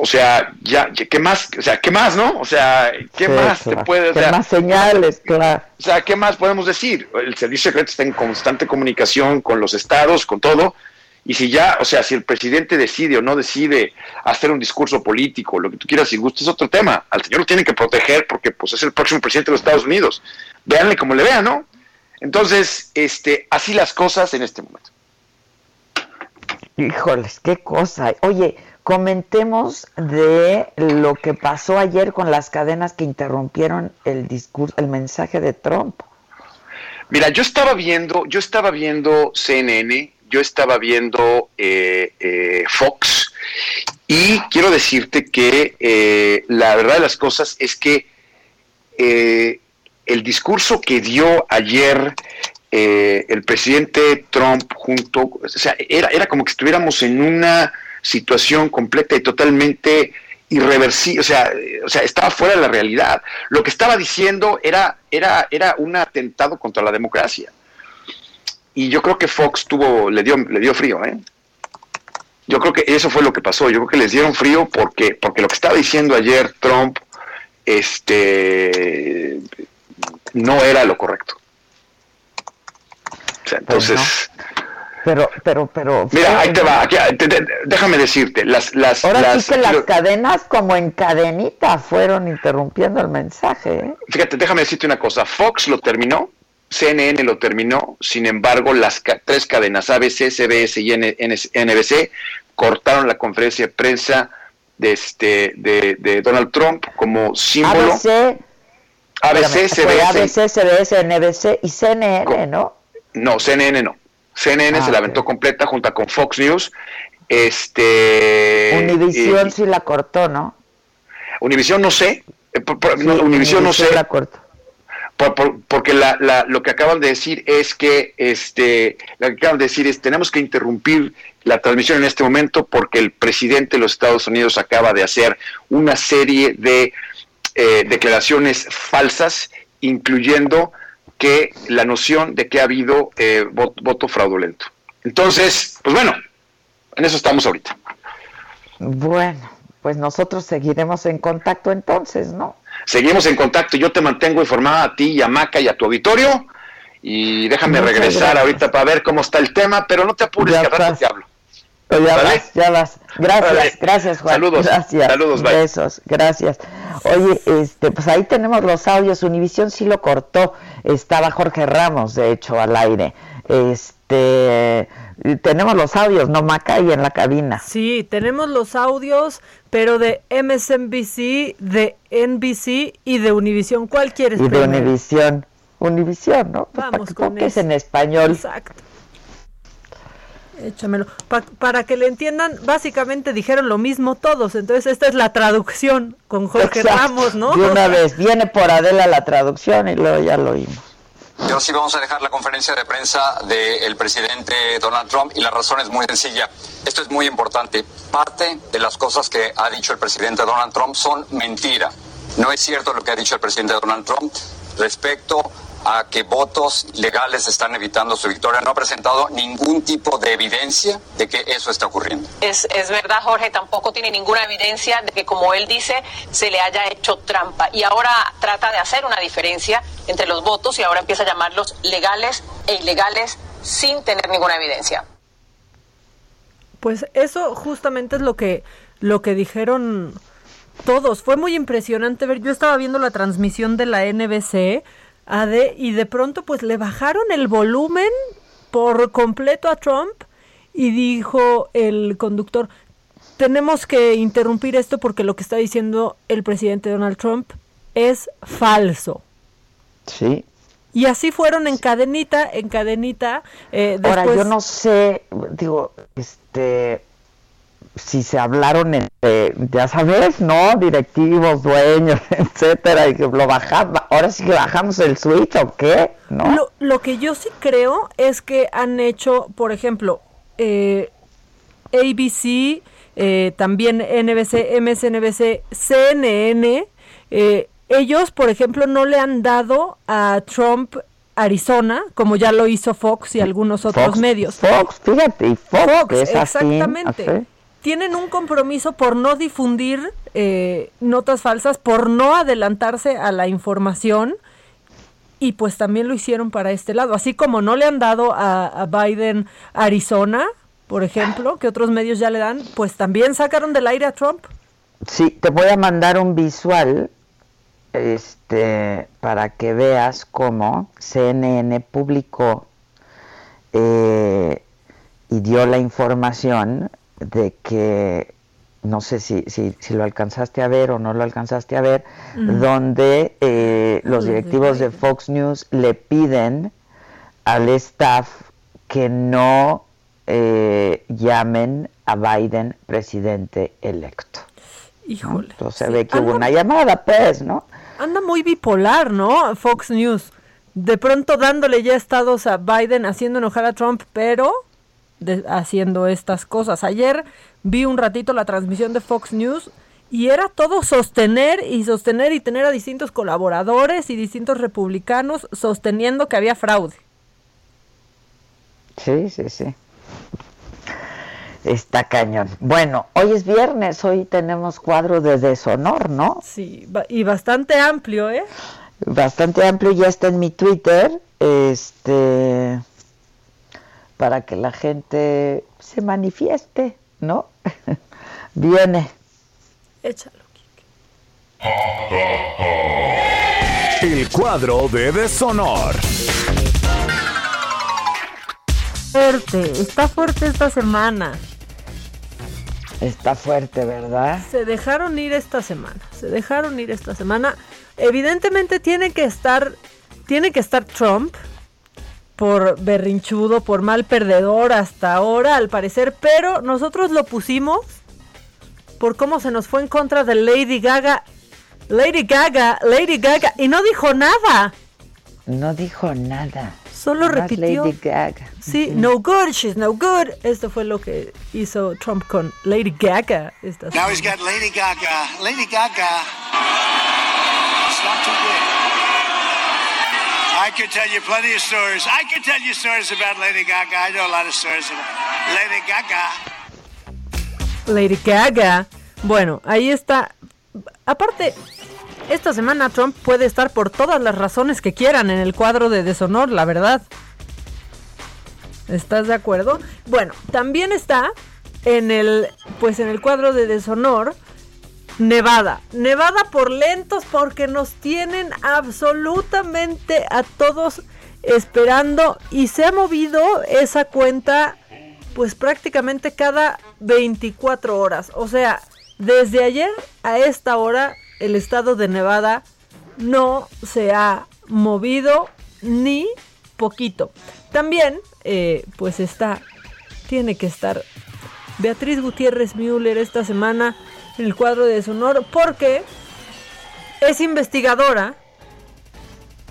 o sea, ya, ¿qué más? O sea, ¿qué más, no? O sea, ¿qué más te puede ¿Qué más señales, claro. O sea, ¿qué más podemos decir? El servicio secreto está en constante comunicación con los estados, con todo, y si ya, o sea, si el presidente decide o no decide hacer un discurso político, lo que tú quieras y gustes, es otro tema. Al señor lo tienen que proteger porque pues es el próximo presidente de los Estados Unidos. Véanle como le vean, ¿no? Entonces, este, así las cosas en este momento. Híjoles, qué cosa. Oye, comentemos de lo que pasó ayer con las cadenas que interrumpieron el discurso, el mensaje de Trump. Mira, yo estaba viendo, yo estaba viendo CNN, yo estaba viendo eh, eh, Fox y quiero decirte que eh, la verdad de las cosas es que el discurso que dio ayer el presidente Trump junto, o sea, era, era como que estuviéramos en una situación completa y totalmente irreversible, o sea, o sea, estaba fuera de la realidad. Lo que estaba diciendo era, era, era un atentado contra la democracia y yo creo que Fox tuvo, le dio, le dio frío, ¿eh? Yo creo que eso fue lo que pasó. Yo creo que les dieron frío porque, porque lo que estaba diciendo ayer Trump, este, no era lo correcto. O sea, entonces. Pero, pero, pero. Mira, ahí te va. déjame decirte, las, las. Ahora sí que las cadenas, como en cadenita, fueron interrumpiendo el mensaje. ¿eh? Fíjate, déjame decirte una cosa. Fox lo terminó CNN lo terminó, sin embargo, las tres cadenas ABC, CBS y NBC cortaron la conferencia de prensa de, este, de, Donald Trump como símbolo. ABC, ABC, CBS. ABC, CBS, NBC y CNN, ¿no? No, CNN no. CNN ah, se la aventó completa junto con Fox News. Este, Univision sí la cortó, ¿no? Univision no sé. Eh, Univision no sé. La cortó porque la, lo que acaban de decir es que este lo que acaban de decir es tenemos que interrumpir la transmisión en este momento porque el presidente de los Estados Unidos acaba de hacer una serie de eh, declaraciones falsas, incluyendo que la noción de que ha habido eh, voto fraudulento. Entonces, pues bueno, en eso estamos ahorita. Bueno, pues nosotros seguiremos en contacto entonces, ¿no? Seguimos en contacto. Yo te mantengo informada a ti y a Maca y a tu auditorio. Y déjame regresar ahorita para ver cómo está el tema, pero no te apures, que rato te hablo. Ya vas, ya vas. Gracias, gracias Juan. Saludos. Gracias. Saludos, bye. Besos, gracias. Oye, este, pues ahí tenemos los audios. Univisión sí lo cortó. Estaba Jorge Ramos, de hecho, al aire. Este, tenemos los audios, ¿no, Maca? Ahí en la cabina. Sí, tenemos los audios, pero de MSNBC, de NBC y de Univision. ¿Cuál quieres? Y de Univision. Univision, ¿no? Pues Vamos con es en español. Exacto. Échamelo. para que le entiendan, básicamente dijeron lo mismo todos. Entonces, esta es la traducción con Jorge Ramos, ¿no? De una vez, viene por Adela la traducción y luego ya lo oímos. Yo sí vamos a dejar la conferencia de prensa del presidente Donald Trump y la razón es muy sencilla. Esto es muy importante. Parte de las cosas que ha dicho el presidente Donald Trump son mentira. No es cierto lo que ha dicho el presidente Donald Trump respecto a que votos legales están evitando su victoria. No ha presentado ningún tipo de evidencia de que eso está ocurriendo. Es, es verdad, Jorge, tampoco tiene ninguna evidencia de que, como él dice, se le haya hecho trampa. Y ahora trata de hacer una diferencia entre los votos y ahora empieza a llamarlos legales e ilegales sin tener ninguna evidencia. Pues eso justamente es lo que, lo que dijeron todos. Fue muy impresionante ver. Yo estaba viendo la transmisión de la NBC AD y de pronto pues le bajaron el volumen por completo a Trump y dijo el conductor, tenemos que interrumpir esto porque lo que está diciendo el presidente Donald Trump es falso. Sí. Y así fueron en cadenita, en cadenita. Eh, Ahora, yo no sé, digo, este, si se hablaron entre, ya sabes, ¿no? Directivos, dueños, etcétera, y que lo bajamos, ahora sí que bajamos el switch o qué, ¿no? Lo, lo que yo sí creo es que han hecho, por ejemplo, eh, ABC, eh, también NBC, MSNBC, CNN, eh, ellos, por ejemplo, no le han dado a Trump Arizona, como ya lo hizo Fox y algunos otros medios. Fox, fíjate, y Fox, es exactamente. Tienen un compromiso por no difundir eh, notas falsas, por no adelantarse a la información y pues también lo hicieron para este lado. Así como no le han dado a, a, Biden Arizona, por ejemplo, que otros medios ya le dan, pues también sacaron del aire a Trump. Sí, te voy a mandar un visual este, para que veas cómo CNN publicó eh, y dio la información de que no sé si, si, si, lo alcanzaste a ver o no lo alcanzaste a ver, donde eh, los directivos de Fox News le piden al staff que no eh, llamen a Biden presidente electo. Híjole. ¿no? Entonces ve que hubo una llamada, pues, ¿no? Anda muy bipolar, ¿no? Fox News. De pronto dándole ya estados a Biden, haciendo enojar a Trump, pero de, haciendo estas cosas. Ayer vi un ratito la transmisión de Fox News y era todo sostener y sostener y tener a distintos colaboradores y distintos republicanos sosteniendo que había fraude. Sí, sí, sí. Está cañón. Bueno, hoy es viernes, hoy tenemos cuadro de deshonor, ¿no? Sí, y bastante amplio, ¿eh? Bastante amplio, ya está en mi Twitter, este, para que la gente se manifieste, ¿no? Viene. Échalo, El cuadro de deshonor. Fuerte, está fuerte esta semana. Está fuerte, ¿verdad? Se dejaron ir esta semana, se dejaron ir esta semana. Evidentemente tiene que estar, tiene que estar Trump por berrinchudo, por mal perdedor hasta ahora, al parecer, pero nosotros lo pusimos por cómo se nos fue en contra de Lady Gaga. Lady Gaga, Lady Gaga, y no dijo nada. No dijo nada. Solo Más repitió. Lady Gaga. Sí, no good, she's no good. Esto fue lo que hizo Trump con Lady Gaga. Esta Now he's got Lady Gaga. Lady Gaga. It's not too good. I could tell you plenty of stories. I tell you stories about Lady Gaga. I know a lot of stories about Lady Gaga. Lady Gaga. Bueno, ahí está. Aparte, esta semana Trump puede estar por todas las razones que quieran en el cuadro de deshonor, la verdad. ¿Estás de acuerdo? Bueno, también está en el pues en el cuadro de deshonor Nevada. Nevada por lentos porque nos tienen absolutamente a todos esperando y se ha movido esa cuenta pues prácticamente cada 24 horas. O sea, desde ayer a esta hora el estado de Nevada no se ha movido ni poquito. También, eh, pues está, tiene que estar Beatriz Gutiérrez Müller esta semana en el cuadro de deshonor porque es investigadora,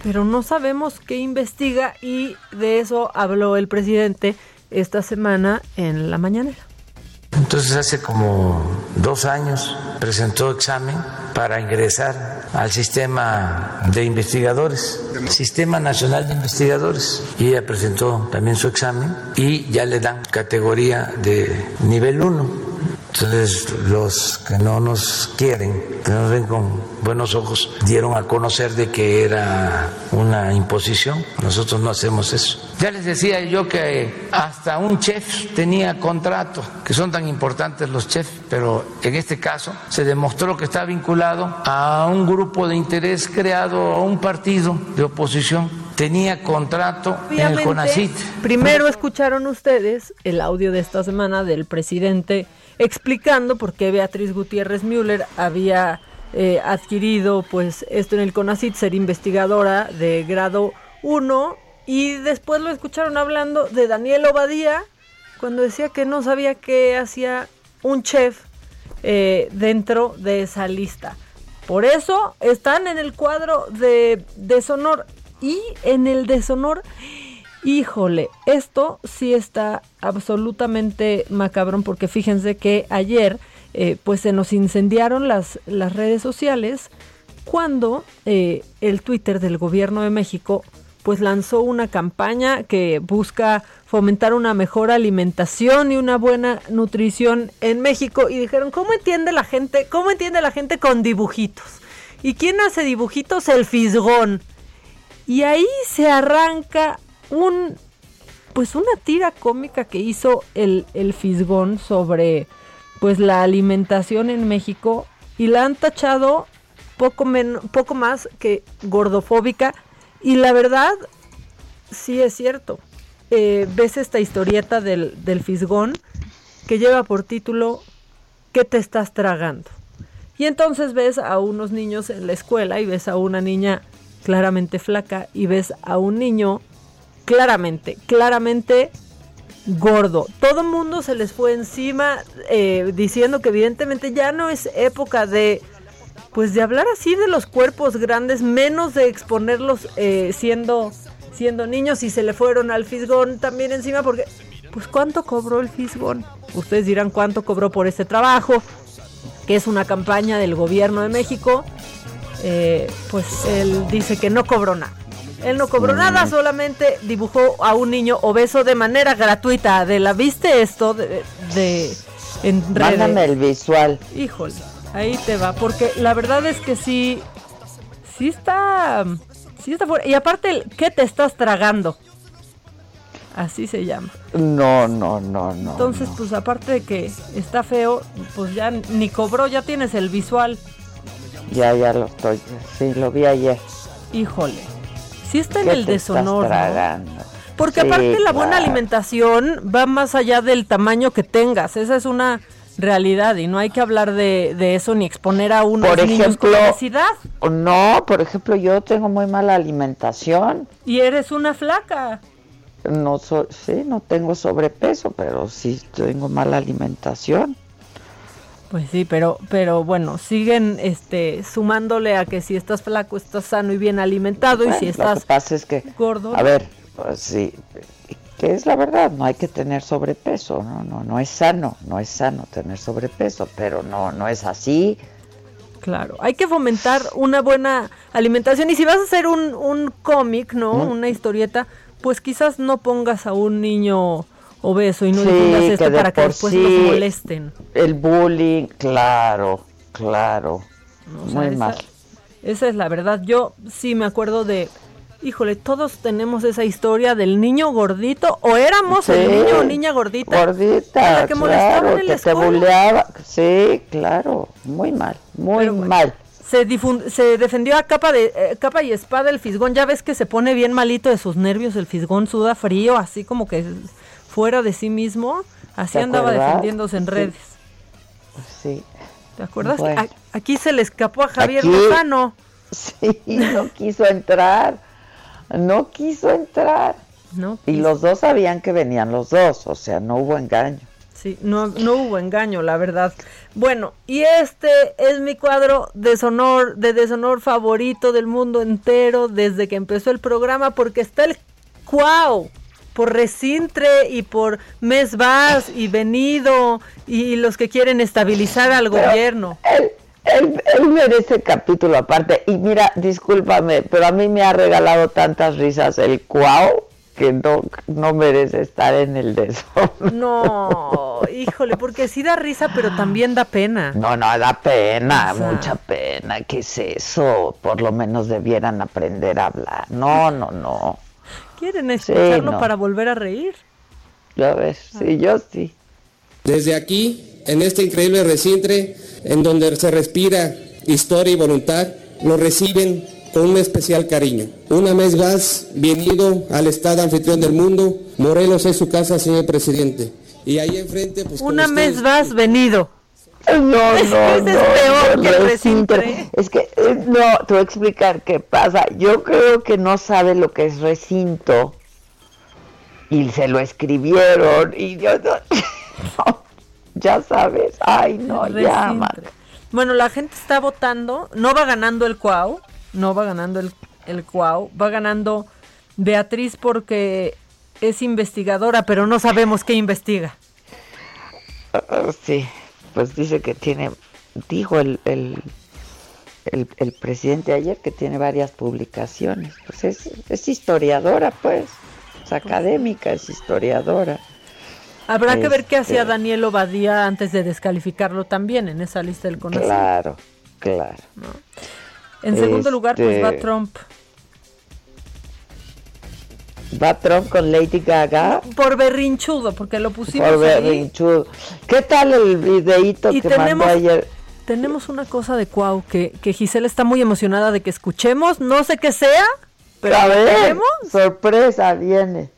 pero no sabemos qué investiga y de eso habló el presidente esta semana en la mañanera. Entonces hace como dos años presentó examen para ingresar al sistema de investigadores, Sistema Nacional de Investigadores. Y ella presentó también su examen y ya le dan categoría de nivel 1. Entonces los que no nos quieren, que nos ven con buenos ojos, dieron a conocer de que era una imposición. Nosotros no hacemos eso. Ya les decía yo que hasta un chef tenía contrato, que son tan importantes los chefs, pero en este caso se demostró que está vinculado a un grupo de interés creado a un partido de oposición tenía contrato en el CONACIT. Primero escucharon ustedes el audio de esta semana del presidente explicando por qué Beatriz Gutiérrez Müller había eh, adquirido pues esto en el CONACIT, ser investigadora de grado 1 y después lo escucharon hablando de Daniel Obadía cuando decía que no sabía qué hacía un chef eh, dentro de esa lista. Por eso están en el cuadro de deshonor y en el deshonor Híjole, esto sí está absolutamente macabrón porque fíjense que ayer eh, pues se nos incendiaron las, las redes sociales cuando eh, el Twitter del gobierno de México pues lanzó una campaña que busca fomentar una mejor alimentación y una buena nutrición en México y dijeron, ¿cómo entiende la gente? ¿Cómo entiende la gente con dibujitos? ¿Y quién hace dibujitos? El fisgón. Y ahí se arranca un pues una tira cómica que hizo el, el Fisgón sobre pues la alimentación en México y la han tachado poco, poco más que gordofóbica y la verdad sí es cierto. Eh, ves esta historieta del, del Fisgón que lleva por título ¿Qué te estás tragando? Y entonces ves a unos niños en la escuela y ves a una niña claramente flaca y ves a un niño claramente, claramente gordo. Todo el mundo se les fue encima eh, diciendo que evidentemente ya no es época de pues de hablar así de los cuerpos grandes, menos de exponerlos eh, siendo siendo niños y se le fueron al fisgón también encima porque pues cuánto cobró el fisgón. Ustedes dirán cuánto cobró por este trabajo, que es una campaña del gobierno de México. Eh, pues él dice que no cobró nada. Él no cobró nada, solamente dibujó a un niño obeso de manera gratuita. ¿De la viste esto de, de en Mándame el visual. Híjole, ahí te va, porque la verdad es que sí, sí está, sí está fuera. Y aparte, ¿qué te estás tragando? Así se llama. No, no, no, no. Entonces, pues aparte de que está feo, pues ya ni cobró, ya tienes el visual. Ya, ya lo estoy, sí, lo vi ayer. Híjole sí está en el deshonor. Porque aparte la buena alimentación va más allá del tamaño que tengas. Esa es una realidad y no hay que hablar de, eso ni exponer a uno por ejemplo, con No, por ejemplo, yo tengo muy mala alimentación. Y eres una flaca. No sí, no tengo sobrepeso, pero sí tengo mala alimentación. Pues sí, pero, pero bueno, siguen este, sumándole a que si estás flaco, estás sano y bien alimentado, y si estás lo que pasa es que, gordo. A ver, pues sí, que es la verdad, no hay que tener sobrepeso, no, no, no es sano, no es sano tener sobrepeso, pero no, no es así. Claro, hay que fomentar una buena alimentación y si vas a hacer un, un cómic, ¿no? Una historieta, pues quizás no pongas a un niño obeso y no sí, esto para que después sí, molesten. El bullying, claro, claro. Muy mal. Esa es la verdad. Yo sí me acuerdo de, híjole, todos tenemos esa historia del niño gordito, o éramos el niño o niña gordita. Gordita, que claro, que te bulleaba. Sí, claro, muy mal, muy mal. Se, se, defendió a capa de eh, capa y espada el fisgón. Ya ves que se pone bien malito de sus nervios. El fisgón suda frío, así como que fuera de sí mismo, así andaba defendiéndose en redes. Sí. ¿Te acuerdas? Aquí se le escapó a Javier Lozano. Sí, no quiso entrar. No quiso entrar. No Y los dos sabían que venían los dos, o sea, no hubo engaño. Sí, no, no hubo engaño, la verdad. Bueno, y este es mi cuadro de deshonor, de deshonor favorito del mundo entero desde que empezó el programa, porque está el Cuau por Recintre y por Mesbas y Venido y los que quieren estabilizar al gobierno. Él, él, él, merece capítulo aparte. Y mira, discúlpame, pero a mí me ha regalado tantas risas el Cuau que no, no merece estar en el desorden. No, híjole, porque sí da risa, pero también da pena. No, no, da pena, mucha pena. ¿Qué es eso? Por lo menos debieran aprender a hablar. No, no, no. ¿Quieren escucharlo para volver a reír? Ya ves, sí, yo sí. Desde aquí, en este increíble recintre, en donde se respira historia y voluntad, lo reciben con un especial cariño. Una vez más, bienvenido al Estado anfitrión del mundo. Morelos es su casa, señor presidente. Y ahí enfrente, pues. Una vez más, venido. No, no, es, no, es peor que el recintre. Es que, eh, no, te voy a explicar qué pasa. Yo creo que no sabe lo que es recinto. Y se lo escribieron. Y yo no, ya sabes. Ay, no, ya, Bueno, la gente está votando. No va ganando el Cuau no va ganando el, el Cuau, va ganando Beatriz porque es investigadora, pero no sabemos qué investiga. Ah, sí, pues dice que tiene, dijo el, el, el, presidente ayer que tiene varias publicaciones. Pues es, es historiadora, pues, es académica, es historiadora. Habrá que ver qué hacía este Daniel Obadía antes de descalificarlo también en esa lista del conocimiento. Claro, claro. En segundo lugar, pues va este, Trump. Va Trump con Lady Gaga. Por berrinchudo, porque lo pusimos. Por berrinchudo. ¿Qué tal el videíto que mandó ayer? Tenemos una cosa de Cuau que, que Gisela está muy emocionada de que escuchemos. No sé qué sea, pero a ver, sorpresa viene.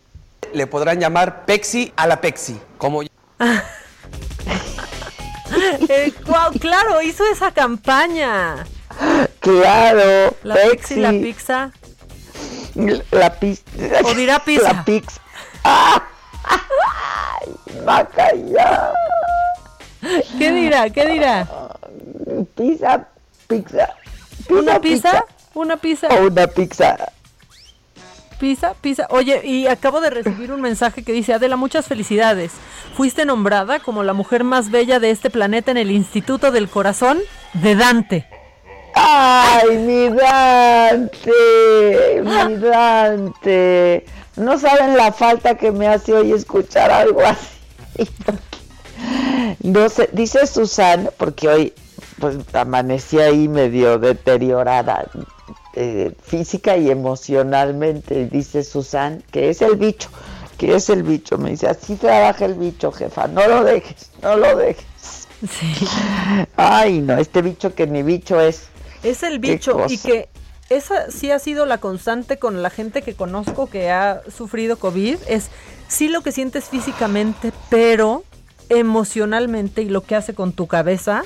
Le podrán llamar Pexi a la Pexi, como. el Cuau, claro, hizo esa campaña. Claro. La pizza la pizza. La pizza. O dirá pizza. La pizza. Ay, ya. ¿Qué dirá? ¿Qué dirá? Pizza, pizza. ¿Una pizza? ¿Una pizza? O una pizza. Pizza, pizza. Oye, y acabo de recibir un mensaje que dice, Adela, muchas felicidades. Fuiste nombrada como la mujer más bella de este planeta en el Instituto del Corazón de Dante. ¡Ay, mi Dante! ¡Mi Dante! No saben la falta que me hace hoy escuchar algo así. No sé, dice Susan, porque hoy pues amanecí ahí medio deteriorada eh, física y emocionalmente, dice Susan, que es el bicho, que es el bicho. Me dice, así trabaja el bicho, jefa, no lo dejes, no lo dejes. Sí. Ay, no, este bicho que mi bicho es. Es el bicho y que esa sí ha sido la constante con la gente que conozco que ha sufrido COVID, es sí lo que sientes físicamente, pero emocionalmente y lo que hace con tu cabeza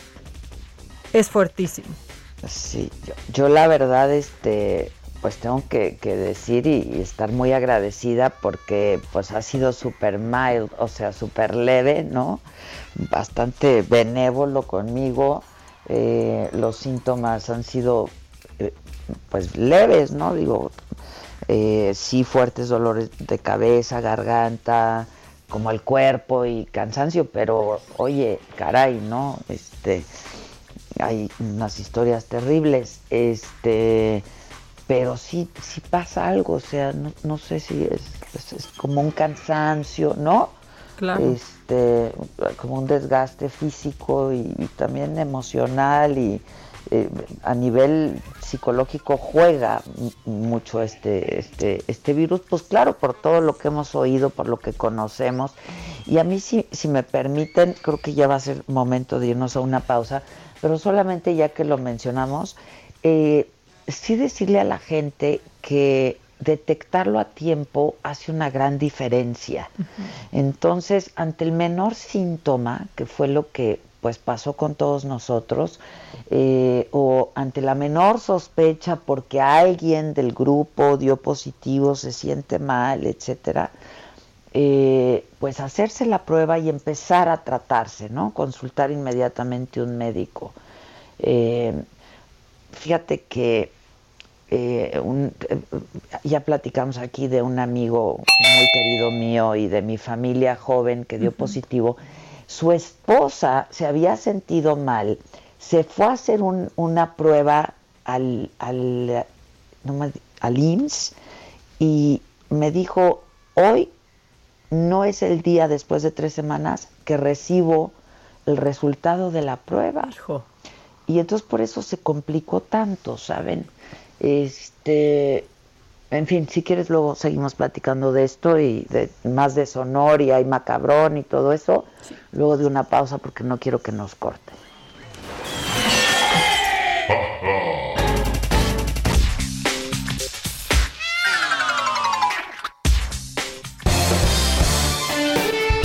es fuertísimo. Sí, yo, la verdad, este, pues tengo que, decir y, estar muy agradecida porque pues ha sido súper mild, o sea, súper leve, ¿no? Bastante benévolo conmigo eh, los síntomas han sido eh, pues leves, ¿no? Digo, eh, sí fuertes dolores de cabeza, garganta, como el cuerpo y cansancio, pero oye, caray, ¿no? Este, hay unas historias terribles, este, pero sí, sí pasa algo, o sea, no, sé si es, es, como un cansancio, ¿no? Este, como un desgaste físico y, también emocional y eh, a nivel psicológico juega mucho este, este, este virus, pues claro, por todo lo que hemos oído, por lo que conocemos. Y a mí, si, si me permiten, creo que ya va a ser momento de irnos a una pausa, pero solamente ya que lo mencionamos, eh, sí decirle a la gente que detectarlo a tiempo hace una gran diferencia. Entonces, ante el menor síntoma, que fue lo que pues pasó con todos nosotros, eh, o ante la menor sospecha porque alguien del grupo dio positivo, se siente mal, etcétera, eh, pues hacerse la prueba y empezar a tratarse, ¿no? Consultar inmediatamente un médico. Eh, fíjate que eh, eh, ya platicamos aquí de un amigo muy querido mío y de mi familia joven que dio positivo. Su esposa se había sentido mal, se fue a hacer una prueba al, al, IMSS y me dijo, hoy no es el día después de tres semanas que recibo el resultado de la prueba. Y entonces por eso se complicó tanto, ¿saben? Este, en fin, si quieres luego seguimos platicando de esto y de más de Sonoria y Macabrón y todo eso, luego de una pausa porque no quiero que nos corte.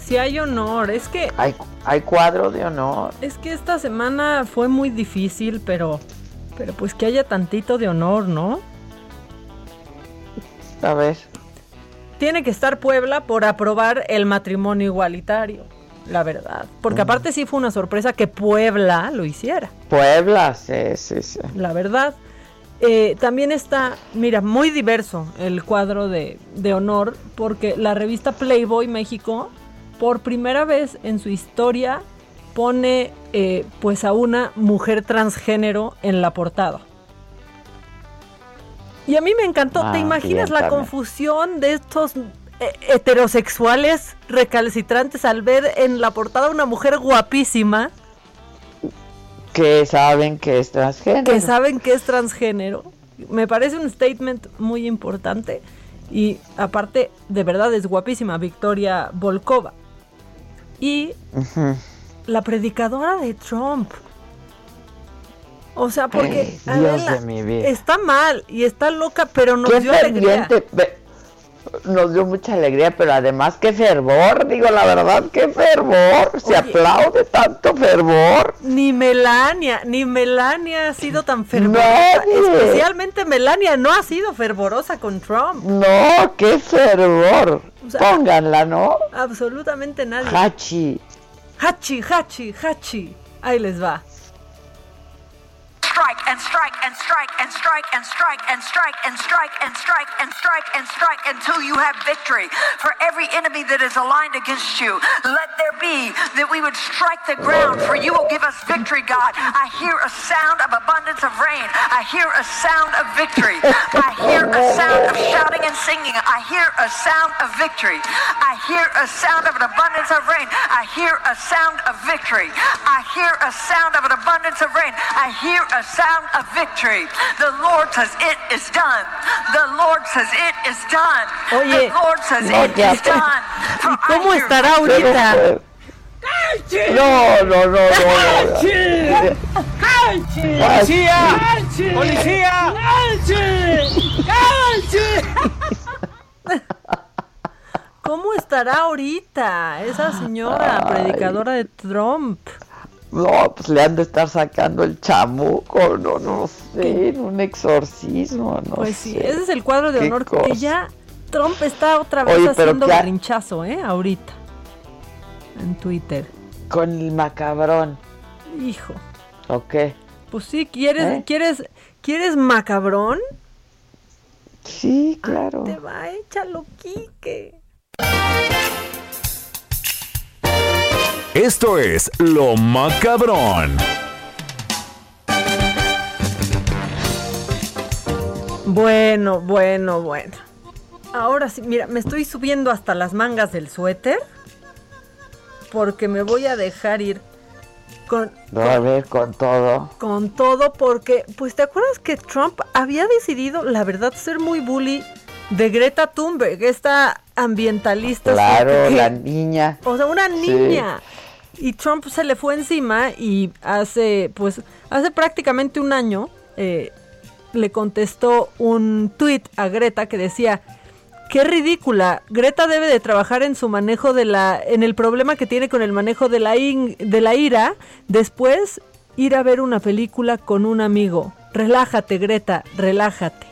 Si hay honor, es que Hay, hay cuadro de honor. es que esta semana fue muy difícil, pero pero pues que haya tantito de honor, ¿no? A ver. Tiene que estar Puebla por aprobar el matrimonio igualitario, la verdad, porque Mm. aparte sí fue una sorpresa que Puebla lo hiciera. Puebla, sí, sí, sí. la verdad. Eh, también está, mira, muy diverso el cuadro de, de honor, porque la revista Playboy México, por primera vez en su historia, pone eh, pues a una mujer transgénero en la portada. Y a mí me encantó, Ah, ¿te imaginas bien, la confusión de estos eh, heterosexuales recalcitrantes al ver en la portada una mujer guapísima? Que saben que es transgénero. que saben que es transgénero. Me parece un statement muy importante. Y aparte, de verdad es guapísima, Victoria Volkova. Y la predicadora de Trump. O sea, porque Ay, Dios Adela, de mi vida. está mal y está loca, pero nos Qué dio alegría. Nos dio mucha alegría, pero además qué fervor, digo la verdad, qué fervor. Se Oye. aplaude tanto fervor. Ni Melania, ni Melania ha sido tan fervorosa. Nadie. Especialmente Melania no ha sido fervorosa con Trump. No, qué fervor. O sea, Pónganla, ¿no? Absolutamente nadie. Hachi. Hachi, hachi, hachi. Ahí les va. Strike and strike and strike and strike and strike and strike and strike and strike and strike and strike until you have victory. For every enemy that is aligned against you, let there be that we would strike the ground, for you will give us victory, God. I hear a sound of abundance of rain. I hear a sound of victory. I hear a sound of shouting and singing. I hear a sound of victory. I hear a sound of an abundance of rain. I hear a sound of victory. I hear a sound of an abundance of rain. I hear a sound of victory. The Lord says it is done. The Lord says it is done. Oye. the Lord says No, it ya is done. For ¿Y I cómo estará ahorita? No, no, no, no. ¡Policía! ¡Policía! ¿Cómo estará ahorita esa señora predicadora de Trump? No, pues le han de estar sacando el chamuco, no, no sé, en un exorcismo, no Pues sí, sé. ese es el cuadro de honor cosa. que ya Trump está otra vez Oye, pero haciendo ¿qué ha- berrinchazo, ¿eh? Ahorita. En Twitter. Con el macabrón, Hijo. ¿o qué? Pues sí, ¿quieres, ¿Eh? ¿quieres, ¿quieres macabrón? Sí, claro. Te va, échalo, Quique. Esto es Lo Macabrón. Bueno, bueno, bueno. Ahora sí, mira, me estoy subiendo hasta las mangas del suéter porque me voy a dejar ir con, No, a ver, con todo. con todo porque, pues, ¿te acuerdas que Trump había decidido, la verdad, ser muy bully de Greta Thunberg, esta ambientalista? Claro, que- la niña. O sea, una Sí. Y Trump se le fue encima y hace, pues, hace prácticamente un año eh, le contestó un tweet a Greta que decía, qué ridícula. Greta debe de trabajar en su manejo de la, en el problema que tiene con el manejo de la, de la ira. Después ir a ver una película con un amigo. Relájate, Greta, relájate.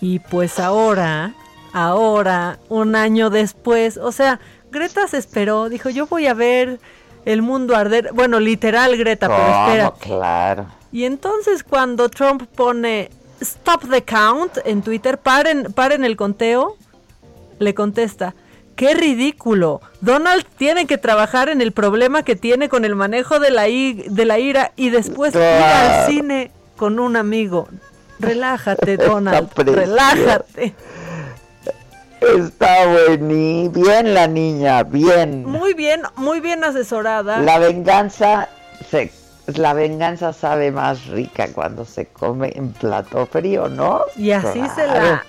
Y pues ahora, ahora, un año después, o sea, Greta se esperó, dijo, yo voy a ver el mundo arder. Bueno, literal, Greta, pero espera. claro. Y entonces cuando Trump pone stop the count en Twitter, paren, paren el conteo, le contesta, qué ridículo. Donald tiene que trabajar en el problema que tiene con el manejo de la, de la ira y después ir al cine con un amigo. Relájate, Donald. Relájate. Está buení, bien la niña, bien. Muy bien, muy bien asesorada. La venganza se la venganza sabe más rica cuando se come en plato frío, ¿no? Y así se la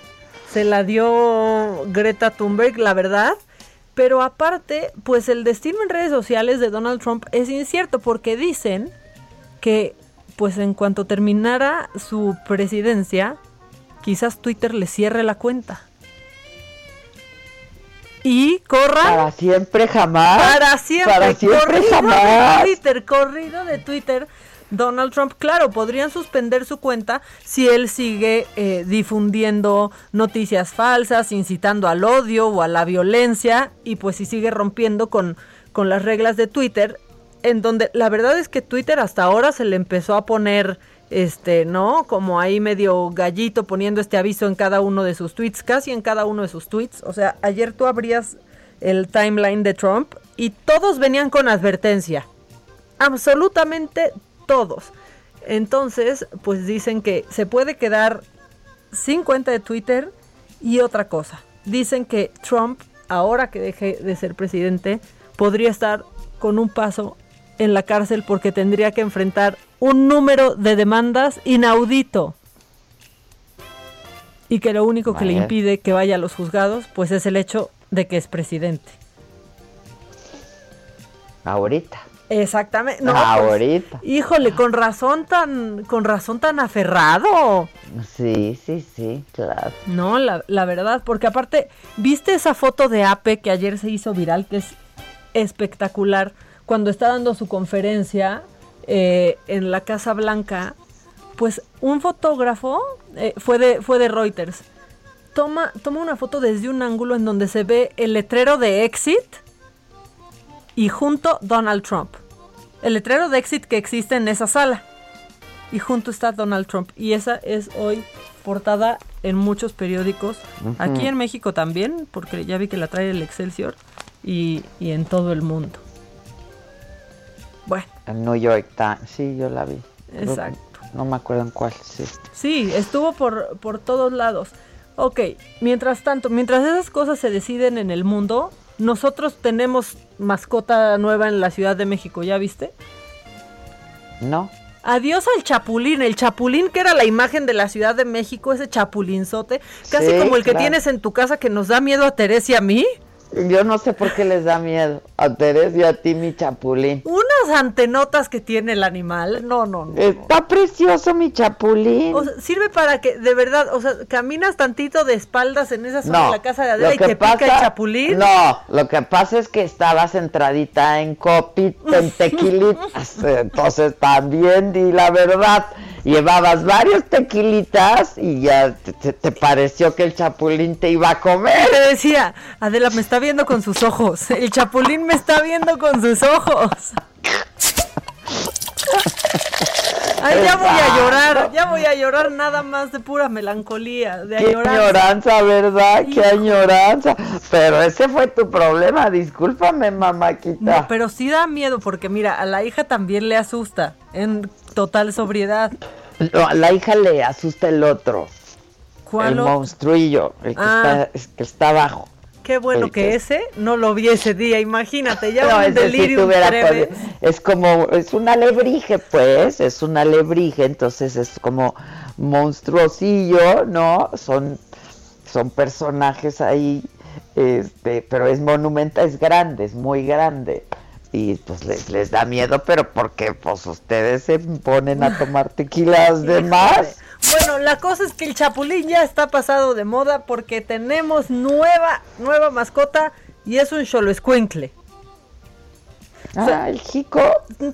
se la dio Greta Thunberg, la verdad. Pero aparte, pues el destino en redes sociales de Donald Trump es incierto porque dicen que pues en cuanto terminara su presidencia, quizás Twitter le cierre la cuenta y corra para siempre jamás. Para siempre, para siempre. corrido jamás. de Twitter corrido de Twitter Donald Trump, claro, podrían suspender su cuenta si él sigue eh, difundiendo noticias falsas, incitando al odio o a la violencia, y pues si sigue rompiendo con, con las reglas de Twitter, en donde la verdad es que Twitter hasta ahora se le empezó a poner este, ¿no? Como ahí medio gallito poniendo este aviso en cada uno de sus tweets, casi en cada uno de sus tweets. O sea, ayer tú abrías el timeline de Trump y todos venían con advertencia. Absolutamente todos. Entonces, pues dicen que se puede quedar sin cuenta de Twitter y otra cosa. Dicen que Trump, ahora que deje de ser presidente, podría estar con un paso en la cárcel porque tendría que enfrentar un número de demandas inaudito. Y que lo único que le impide que vaya a los juzgados, pues es el hecho de que es presidente. Ahorita. Exactamente. No, pues, Ahorita. híjole, con razón tan, con razón tan aferrado. Sí, sí, sí, claro. No, la, la verdad, porque aparte, ¿viste esa foto de Ape que ayer se hizo viral, que es espectacular? Cuando está dando su conferencia eh, en la Casa Blanca, pues un fotógrafo eh, fue, de, fue de Reuters. Toma, toma una foto desde un ángulo en donde se ve el letrero de Exit y junto Donald Trump. El letrero de Exit que existe en esa sala. Y junto está Donald Trump. Y esa es hoy portada en muchos periódicos. Aquí en México también, porque ya vi que la trae el Excelsior. Y, y en todo el mundo. Bueno. El New York Times, sí, yo la vi. Exacto. No me acuerdo en cuál, sí. Sí, estuvo por, por todos lados. Ok, mientras tanto, mientras esas cosas se deciden en el mundo, nosotros tenemos mascota nueva en la Ciudad de México, ¿ya viste? No. Adiós al chapulín, el chapulín que era la imagen de la Ciudad de México, ese chapulinzote, casi como el que tienes en tu casa que nos da miedo a Teresa y a mí. Yo no sé por qué les da miedo a Teresa y a ti, mi chapulín. Unas antenotas que tiene el animal. No, no, no. Está precioso mi chapulín. O sea, sirve para que, de verdad, o sea, caminas tantito de espaldas en esa zona de la casa de Adela y te pica el chapulín. No, lo que pasa es que estabas entradita en copita, en tequilitas. entonces también di la verdad llevabas varios tequilitas y ya te, pareció que el chapulín te iba a comer. Te decía, Adela me está viendo con sus ojos, el chapulín me está viendo con sus ojos. Ay, ya voy a llorar, ya voy a llorar nada más de pura melancolía, de Qué añoranza, ¿verdad? Qué añoranza. Pero ese fue tu problema, discúlpame, mamáquita. No, pero sí da miedo porque mira, a la hija también le asusta en total sobriedad. No, a la hija le asusta el otro. ¿Cuál? El monstruillo, el que, ah. está, que está abajo. Qué bueno que, ese no lo vi ese día, imagínate, ya un delirio Es como, es un alebrije, pues, es un alebrije, entonces es como monstruosillo, ¿no? Son, son personajes ahí, este, pero es monumental, es grande, es muy grande. Y pues les, les da miedo, pero porque pues ustedes se ponen a tomar tequilas de más. Bueno, la cosa es que el chapulín ya está pasado de moda porque tenemos nueva, nueva mascota y es un cholo escuincle. Ah, el jico.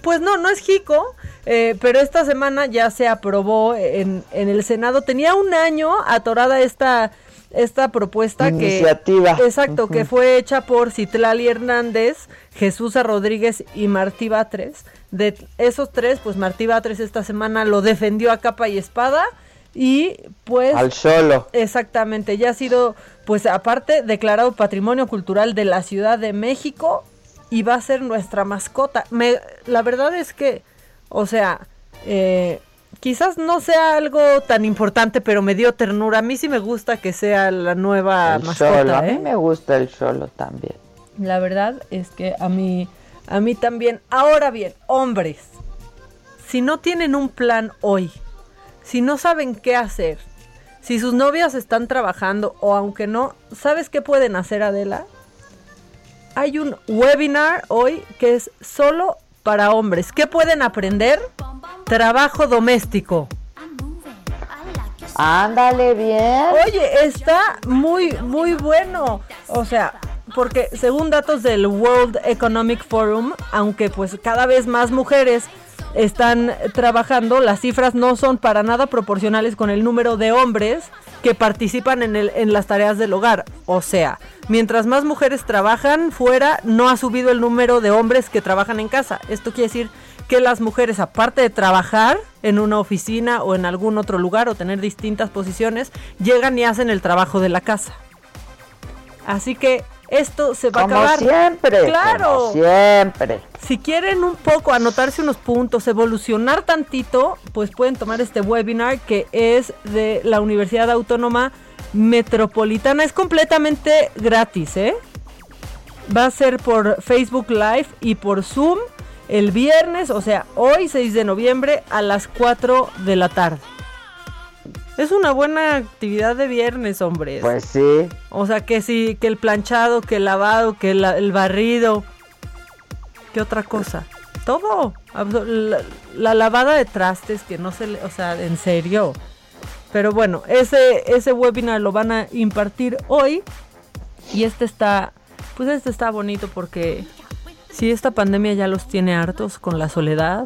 Pues no, no es jico, eh, pero esta semana ya se aprobó en, en el Senado. Tenía un año atorada esta, esta propuesta Iniciativa. que exacto que fue hecha por Citlali Hernández, Jesús Rodríguez y Martí Batres. De esos tres, pues Martí Batres esta semana lo defendió a capa y espada y pues Al solo. exactamente ya ha sido pues aparte declarado patrimonio cultural de la Ciudad de México y va a ser nuestra mascota. Me, la verdad es que, o sea, eh, quizás no sea algo tan importante, pero me dio ternura. A mí sí me gusta que sea la nueva El mascota. solo. A mí ¿eh? me gusta el solo también. La verdad es que a mí, a mí también. Ahora bien, hombres, si no tienen un plan hoy, si no saben qué hacer, si sus novias están trabajando o aunque no, ¿sabes qué pueden hacer, Adela? Hay un webinar hoy que es solo para hombres. ¿Qué pueden aprender? Trabajo doméstico. Ándale bien. Oye, está muy, muy bueno. O sea, porque según datos del World Economic Forum, aunque pues cada vez más mujeres están trabajando, las cifras no son para nada proporcionales con el número de hombres que participan en, el, en las tareas del hogar. O sea, mientras más mujeres trabajan fuera, no ha subido el número de hombres que trabajan en casa. Esto quiere decir que las mujeres, aparte de trabajar en una oficina o en algún otro lugar o tener distintas posiciones, llegan y hacen el trabajo de la casa. Así que esto se va Como a acabar. siempre. Claro. como siempre. Si quieren un poco anotarse unos puntos, evolucionar tantito, pues pueden tomar este webinar que es de la Universidad Autónoma Metropolitana. Es completamente gratis, ¿eh? Va a ser por Facebook Live y por Zoom el viernes, o sea, hoy 6 de noviembre a las 4 de la tarde. Es una buena actividad de viernes, hombres. Pues sí. O sea, que sí, que el planchado, que el lavado, que la- el barrido. ¿Qué otra cosa? Todo. La, la lavada de trastes, que no se le... O sea, en serio. Pero bueno, ese, ese webinar lo van a impartir hoy. Y este está... Pues este está bonito porque... Si esta pandemia ya los tiene hartos con la soledad.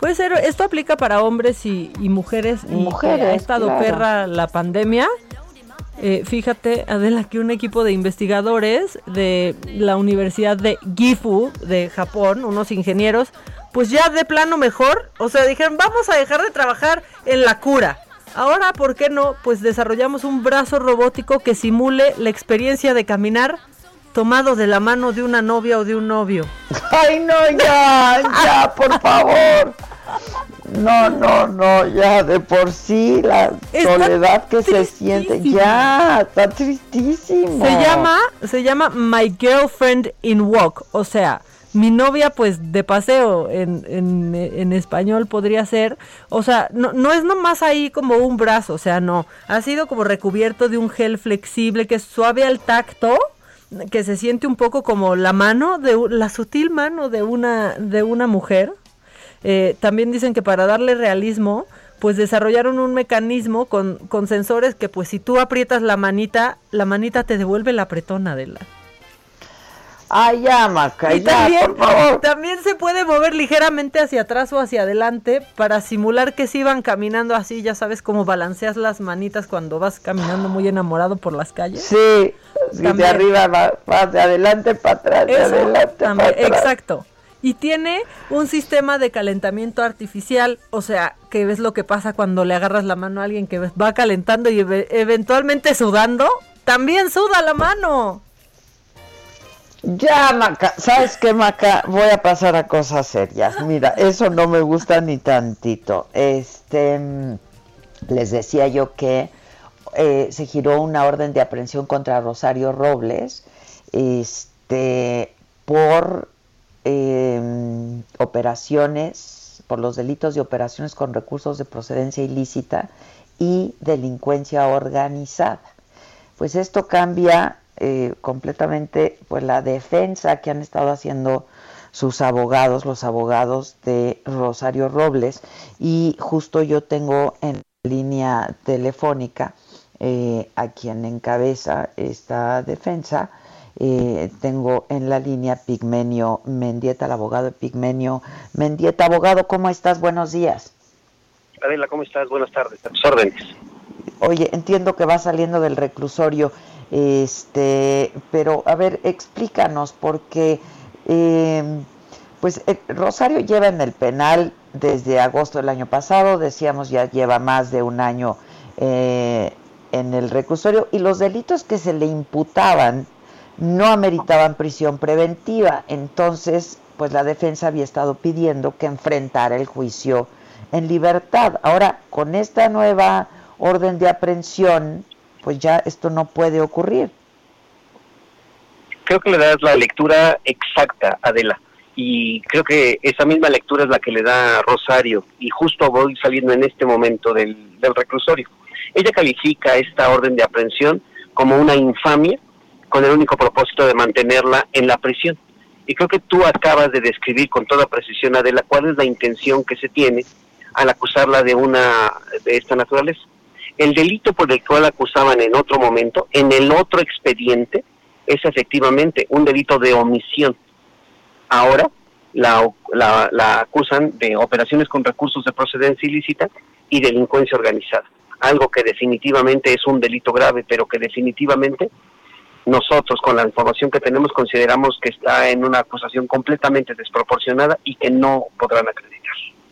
Puede ser, esto aplica para hombres y, y mujeres. Y, mujeres, ha estado claro. perra la pandemia. Eh, fíjate, Adela, que un equipo de investigadores de la Universidad de Gifu de Japón, unos ingenieros, pues ya de plano mejor, o sea, dijeron, vamos a dejar de trabajar en la cura. Ahora, ¿por qué no? Pues desarrollamos un brazo robótico que simule la experiencia de caminar tomado de la mano de una novia o de un novio. Ay, no, ya, ya, por favor. No, no, no, ya de por sí la Está soledad que se siente, ya, está tristísimo. Se llama, se llama My Girlfriend in Walk, o sea, mi novia pues de paseo en, en, en español podría ser, o sea, no, no es nomás ahí como un brazo, o sea, no, ha sido como recubierto de un gel flexible que es suave al tacto, que se siente un poco como la mano, de la sutil mano de una, de una mujer. Eh, también dicen que para darle realismo, pues desarrollaron un mecanismo con, con sensores que pues si tú aprietas la manita, la manita te devuelve la apretona de la. Ay, ya, Maca, Y ya, también, por favor. también se puede mover ligeramente hacia atrás o hacia adelante para simular que se iban caminando así, ya sabes, como balanceas las manitas cuando vas caminando muy enamorado por las calles. Sí, de arriba va, va de adelante para atrás, de Eso adelante para atrás. exacto. Y tiene un sistema de calentamiento artificial, o sea, que ves lo que pasa cuando le agarras la mano a alguien que va calentando y eve- eventualmente sudando, también suda la mano. Ya, Maca, ¿sabes qué, Maca? Voy a pasar a cosas serias. Mira, eso no me gusta ni tantito. Este, mm, les decía yo que eh, se giró una orden de aprehensión contra Rosario Robles, este, por eh, operaciones, por los delitos de operaciones con recursos de procedencia ilícita y delincuencia organizada pues esto cambia eh, completamente pues la defensa que han estado haciendo sus abogados, los abogados de Rosario Robles, y justo yo tengo en línea telefónica eh, a quien encabeza esta defensa. Eh, tengo en la línea Pigmenio Mendieta, el abogado de Pigmenio Mendieta. Abogado, ¿cómo estás? Buenos días. Adela, ¿cómo estás? Buenas tardes. A tus órdenes. Oye, entiendo que va saliendo del reclusorio, este, pero a ver, explícanos, porque eh, pues eh, Rosario lleva en el penal desde agosto del año pasado, decíamos ya lleva más de un año eh, en el reclusorio y los delitos que se le imputaban no ameritaban prisión preventiva, entonces pues la defensa había estado pidiendo que enfrentara el juicio en libertad. Ahora, con esta nueva orden de aprehensión, pues ya esto no puede ocurrir. Creo que le das la lectura exacta, Adela, y creo que esa misma lectura es la que le da Rosario, y justo voy saliendo en este momento del, del reclusorio. Ella califica esta orden de aprehensión como una infamia con el único propósito de mantenerla en la prisión. Y creo que tú acabas de describir con toda precisión, Adela, cuál es la intención que se tiene al acusarla de una de esta naturaleza. El delito por el cual acusaban en otro momento, en el otro expediente, es efectivamente un delito de omisión. Ahora la, la, acusan de operaciones con recursos de procedencia ilícita y delincuencia organizada. Algo que definitivamente es un delito grave, pero que definitivamente nosotros con la información que tenemos consideramos que está en una acusación completamente desproporcionada y que no podrán acreditar.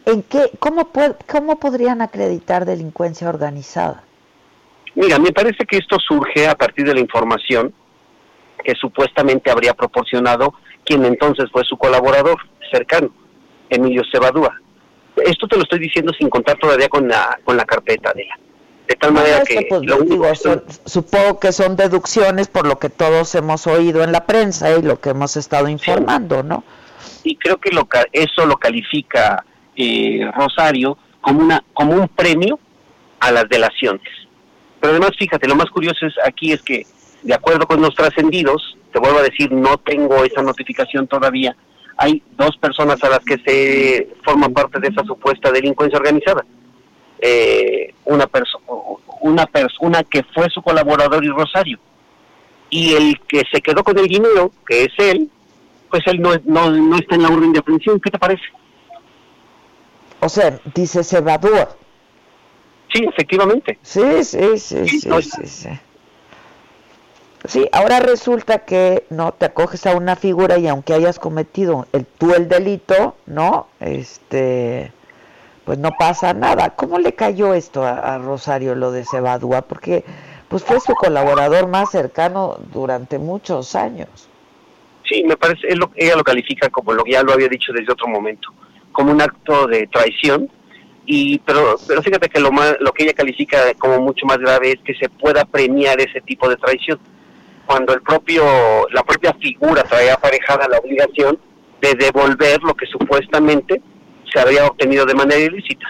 ¿En qué, cómo, ¿Cómo podrían acreditar delincuencia organizada? Mira, me parece que esto surge a partir de la información que supuestamente habría proporcionado quien entonces fue su colaborador cercano, Emilio Cebadúa. Esto te lo estoy diciendo sin contar todavía con la, con la carpeta de la. De tal manera que... Pues, digo, supongo que son deducciones por lo que todos hemos oído en la prensa y lo que hemos estado informando, ¿no? Y creo que lo, eso lo califica eh, Rosario como, una, como un premio a las delaciones. Pero además, fíjate, lo más curioso es aquí es que, de acuerdo con los trascendidos, te vuelvo a decir, no tengo esa notificación todavía, hay dos personas a las que se forman parte de esa supuesta delincuencia organizada. Eh, una persona una persona que fue su colaborador y Rosario y el que se quedó con el dinero que es él pues él no, no, no está en la orden de aprehensión ¿qué te parece? O sea, dice se evadúa. Sí, efectivamente. Sí, sí, sí, sí, sí, sí, ahora resulta que no te acoges a una figura y aunque hayas cometido el, tú el delito, ¿no? Este, pues no pasa nada. ¿Cómo le cayó esto a, Rosario lo de Sebadúa? Porque pues fue su colaborador más cercano durante muchos años. Sí, me parece, ella lo califica como lo ya lo había dicho desde otro momento como un acto de traición y pero pero fíjate que lo más, lo que ella califica como mucho más grave es que se pueda premiar ese tipo de traición cuando el propio la propia figura trae aparejada la obligación de devolver lo que supuestamente se habría obtenido de manera ilícita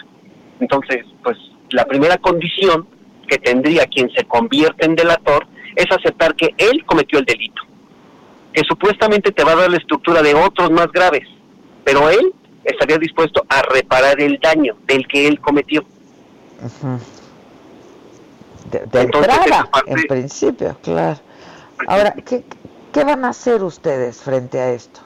entonces pues la primera condición que tendría quien se convierte en delator es aceptar que él cometió el delito que supuestamente te va a dar la estructura de otros más graves pero él estaría dispuesto a reparar el daño del que él cometió. De, entrada, en principio, claro. Ahora, ¿qué, ¿qué van a hacer ustedes frente a esto?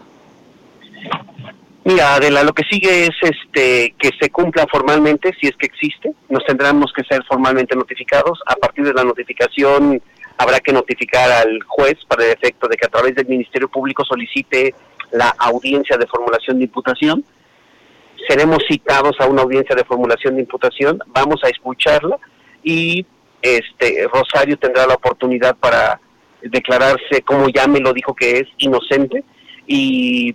Mira, Adela, lo que sigue es este que se cumpla formalmente, si es que existe. Nos tendremos que ser formalmente notificados. A partir de la notificación habrá que notificar al juez para el efecto de que a través del Ministerio Público solicite la audiencia de formulación de imputación seremos citados a una audiencia de formulación de imputación, vamos a escucharla y este Rosario tendrá la oportunidad para declararse, como ya me lo dijo que es, inocente y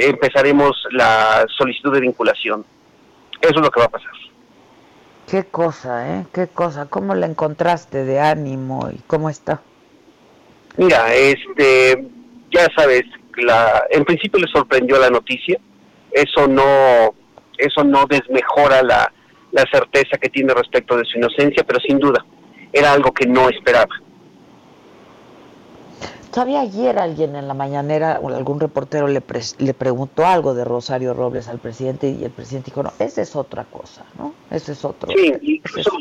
empezaremos la solicitud de vinculación. Eso es lo que va a pasar. Qué cosa, ¿eh? Qué cosa. ¿Cómo la encontraste de ánimo y cómo está? Mira, este, ya sabes, la, en principio le sorprendió la noticia. Eso no eso no desmejora la, la certeza que tiene respecto de su inocencia, pero sin duda era algo que no esperaba. Todavía ayer alguien en la mañanera, algún reportero le, le preguntó algo de Rosario Robles al presidente y el presidente dijo, no, esa es otra cosa, ¿no? Ese es otro. Sí, incluso,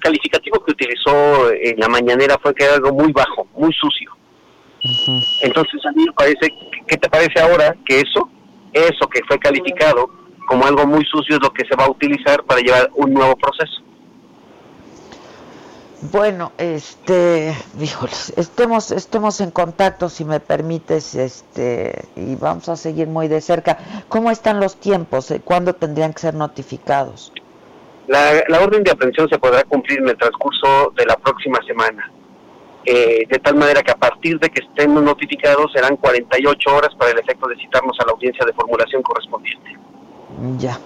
calificativo que utilizó en la mañanera fue que era algo muy bajo, muy sucio. Entonces a mí me parece, ¿qué te parece ahora que eso, eso que fue calificado como algo muy sucio es lo que se va a utilizar para llevar un nuevo proceso? Bueno, este, híjoles, estemos, estemos en contacto si me permites, este, y vamos a seguir muy de cerca. ¿Cómo están los tiempos? ¿Cuándo tendrían que ser notificados? La, la orden de aprehensión se podrá cumplir en el transcurso de la próxima semana. Eh, de tal manera que a partir de que estemos notificados serán 48 horas para el efecto de citarnos a la audiencia de formulación correspondiente. Ya.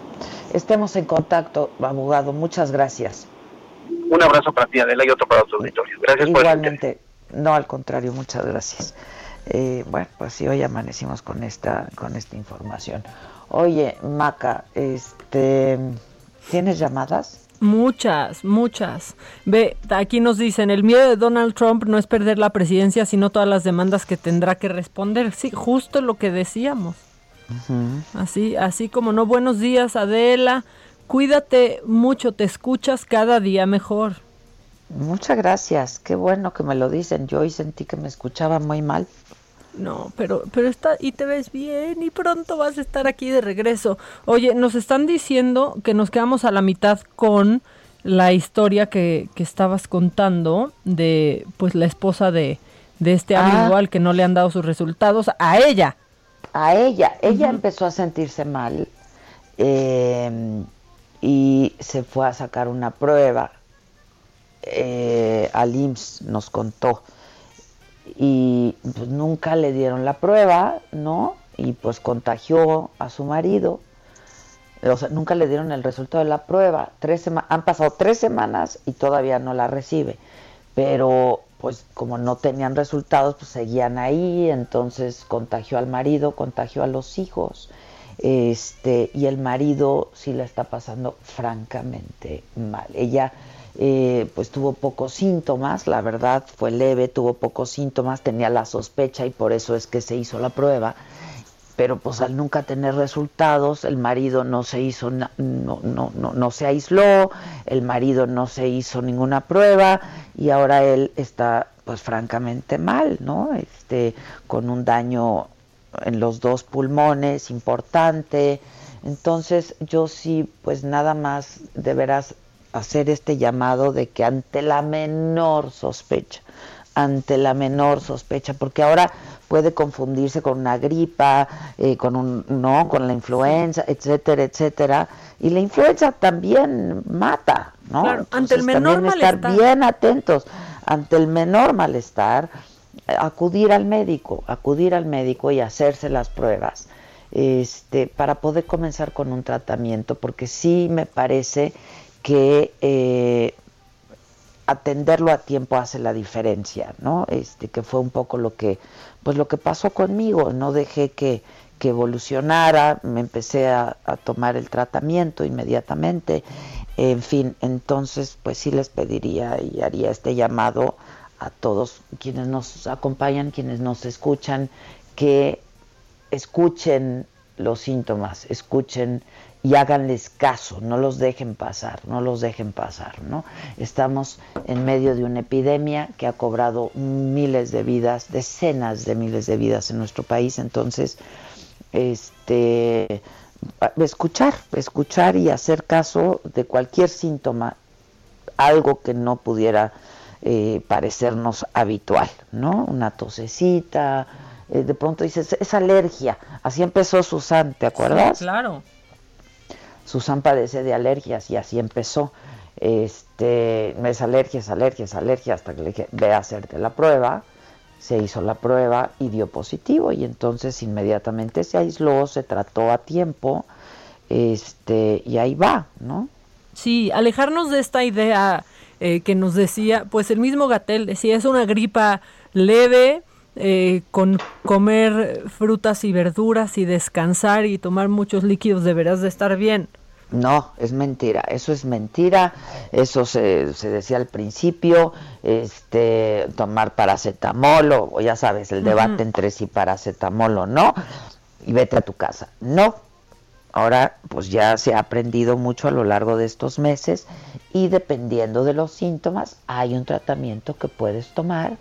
Estemos en contacto, abogado. Muchas gracias. Un abrazo para ti, Adela, y otro para tu auditorio. Gracias Igualmente. no, al contrario, muchas gracias. Eh, bueno, pues sí, hoy amanecimos con esta, con esta información. Oye, Maca, este, ¿tienes llamadas? Muchas, muchas. Ve, aquí nos dicen, el miedo de Donald Trump no es perder la presidencia, sino todas las demandas que tendrá que responder. Sí, justo lo que decíamos. Así, así como no, buenos días, Adela. Cuídate mucho, te escuchas cada día mejor. Muchas gracias, qué bueno que me lo dicen. Yo hoy sentí que me escuchaba muy mal. No, pero, pero está, y te ves bien, y pronto vas a estar aquí de regreso. Oye, nos están diciendo que nos quedamos a la mitad con la historia que, que estabas contando de pues la esposa de, de este amigo Ah. al que no le han dado sus resultados, a ella. A ella, ella empezó a sentirse mal eh, y se fue a sacar una prueba. Eh, al IMSS nos contó y pues, nunca le dieron la prueba, ¿no? Y pues contagió a su marido. O sea, nunca le dieron el resultado de la prueba. Tres han pasado tres semanas y todavía no la recibe. Pero pues como no tenían resultados, pues seguían ahí, entonces contagió al marido, contagió a los hijos. Este, y el marido sí la está pasando francamente mal. Ella eh, pues tuvo pocos síntomas, la verdad fue leve, tuvo pocos síntomas, tenía la sospecha y por eso es que se hizo la prueba pero pues al nunca tener resultados, el marido no se hizo, no, no, no, no se aisló, el marido no se hizo ninguna prueba y ahora él está pues francamente mal, ¿no? Este, con un daño en los dos pulmones importante. Entonces yo sí, pues nada más deberás hacer este llamado de que ante la menor sospecha, ante la menor sospecha, porque ahora puede confundirse con una gripa, eh, con un no, con la influenza, etcétera, etcétera, y la influenza también mata, ¿no? Claro, ante el Entonces, menor también estar bien atentos. Ante el menor malestar, acudir al médico, acudir al médico y hacerse las pruebas. Este, para poder comenzar con un tratamiento, porque sí me parece que eh, atenderlo a tiempo hace la diferencia, ¿no? Este, que fue un poco lo que, pues lo que pasó conmigo, no dejé que, que evolucionara, me empecé a, a tomar el tratamiento inmediatamente, en fin, entonces pues sí les pediría y haría este llamado a todos quienes nos acompañan, quienes nos escuchan, que escuchen los síntomas, escuchen y háganles caso, no los dejen pasar, no los dejen pasar, ¿no? Estamos en medio de una epidemia que ha cobrado miles de vidas, decenas de miles de vidas en nuestro país, entonces este escuchar, escuchar y hacer caso de cualquier síntoma, algo que no pudiera eh, parecernos habitual, ¿no? Una tosecita, eh, de pronto dices, es alergia. Así empezó Susan, ¿te acuerdas? Sí, claro. Susan padece de alergias y así empezó. Este, es alergia, es alergia, es alergia, hasta que le dije, ve a hacerte la prueba. Se hizo la prueba y dio positivo y entonces inmediatamente se aisló, se trató a tiempo, este, y ahí va, ¿no? Sí, alejarnos de esta idea eh, que nos decía, pues el mismo Gatel decía, es una gripa leve, eh, con comer frutas y verduras y descansar y tomar muchos líquidos deberás de estar bien. No, es mentira, eso es mentira, eso se, se decía al principio, este, tomar paracetamol o, ya sabes, el debate entre si paracetamol o no, y vete a tu casa. No, ahora pues ya se ha aprendido mucho a lo largo de estos meses y dependiendo de los síntomas hay un tratamiento que puedes tomar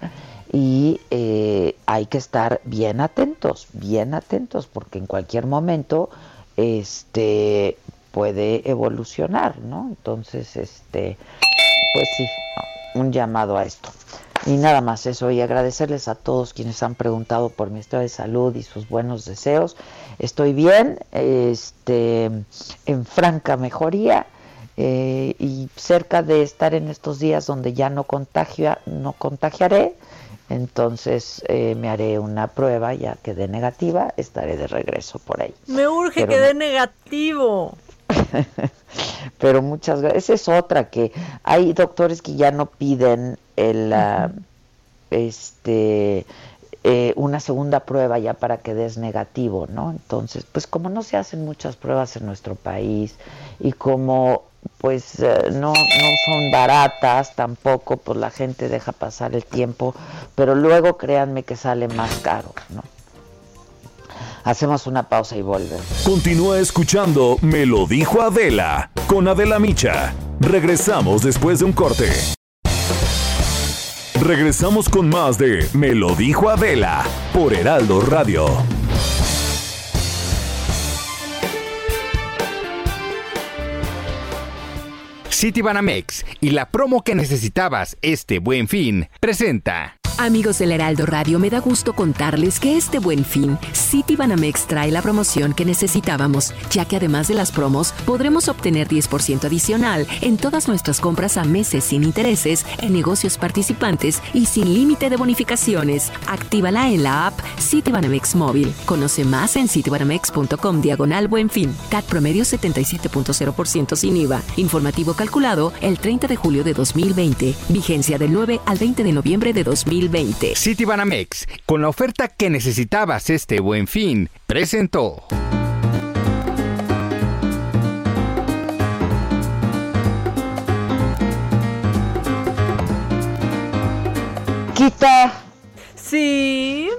y eh, hay que estar bien atentos, bien atentos, porque en cualquier momento este puede evolucionar, ¿no? Entonces, este, pues sí, un llamado a esto. Y nada más eso, y agradecerles a todos quienes han preguntado por mi estado de salud y sus buenos deseos. Estoy bien, este, en franca mejoría eh, y cerca de estar en estos días donde ya no contagia, no contagiaré. Entonces eh, me haré una prueba, ya que de negativa, estaré de regreso por ahí. Me urge que dé negativo. Pero muchas gracias. Esa es otra que hay doctores que ya no piden el, ah, este, eh, una segunda prueba ya para que des negativo, ¿no? Entonces, pues como no se hacen muchas pruebas en nuestro país y como pues eh, no, no son baratas tampoco, pues la gente deja pasar el tiempo, pero luego créanme que sale más caro, ¿no? Hacemos una pausa y volvemos. Continúa escuchando Me lo dijo Adela con Adela Micha. Regresamos después de un corte. Regresamos con más de Me lo dijo Adela por Heraldo Radio. Citibanamex y la promo que necesitabas este buen fin presenta. Amigos del Heraldo Radio, me da gusto contarles que este buen fin, City Banamex trae la promoción que necesitábamos, ya que además de las promos, podremos obtener 10% adicional en todas nuestras compras a meses sin intereses en negocios participantes y sin límite de bonificaciones. Actívala en la app City Banamex Móvil. Conoce más en citibanamex.com diagonal buen fin. CAT promedio 77.0% sin IVA. Informativo calculado el 30 de julio de 2020. Vigencia del 9 al 20 de noviembre de 2020. City Banamex, con la oferta que necesitabas este buen fin, presentó. Quita. Sí.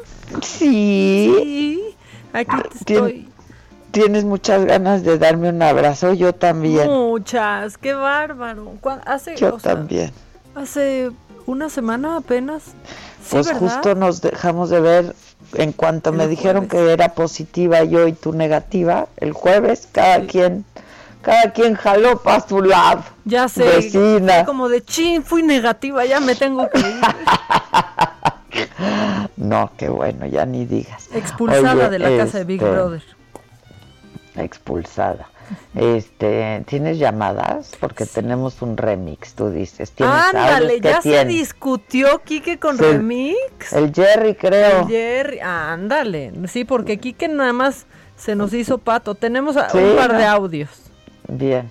Sí. Sí. Aquí estoy. Tienes muchas ganas de darme un abrazo, yo también. Muchas, qué bárbaro. Hace, yo también. Hace una semana apenas. pues justo nos dejamos de ver en cuanto me dijeron que era positiva yo y tú negativa, el jueves cada quien cada quien jaló para su lado. Ya sé. Vecina. Como de chin, fui negativa, ya me tengo que ir. no, qué bueno, ya ni digas. Expulsada de la casa de Big este, Brother. Expulsada. Este, ¿tienes llamadas? Porque tenemos un remix, tú dices. Ándale, ya se discutió Quique con remix. El Jerry, creo. El Jerry, ándale. Sí, porque Quique nada más se nos hizo pato. Tenemos un par de audios. Bien.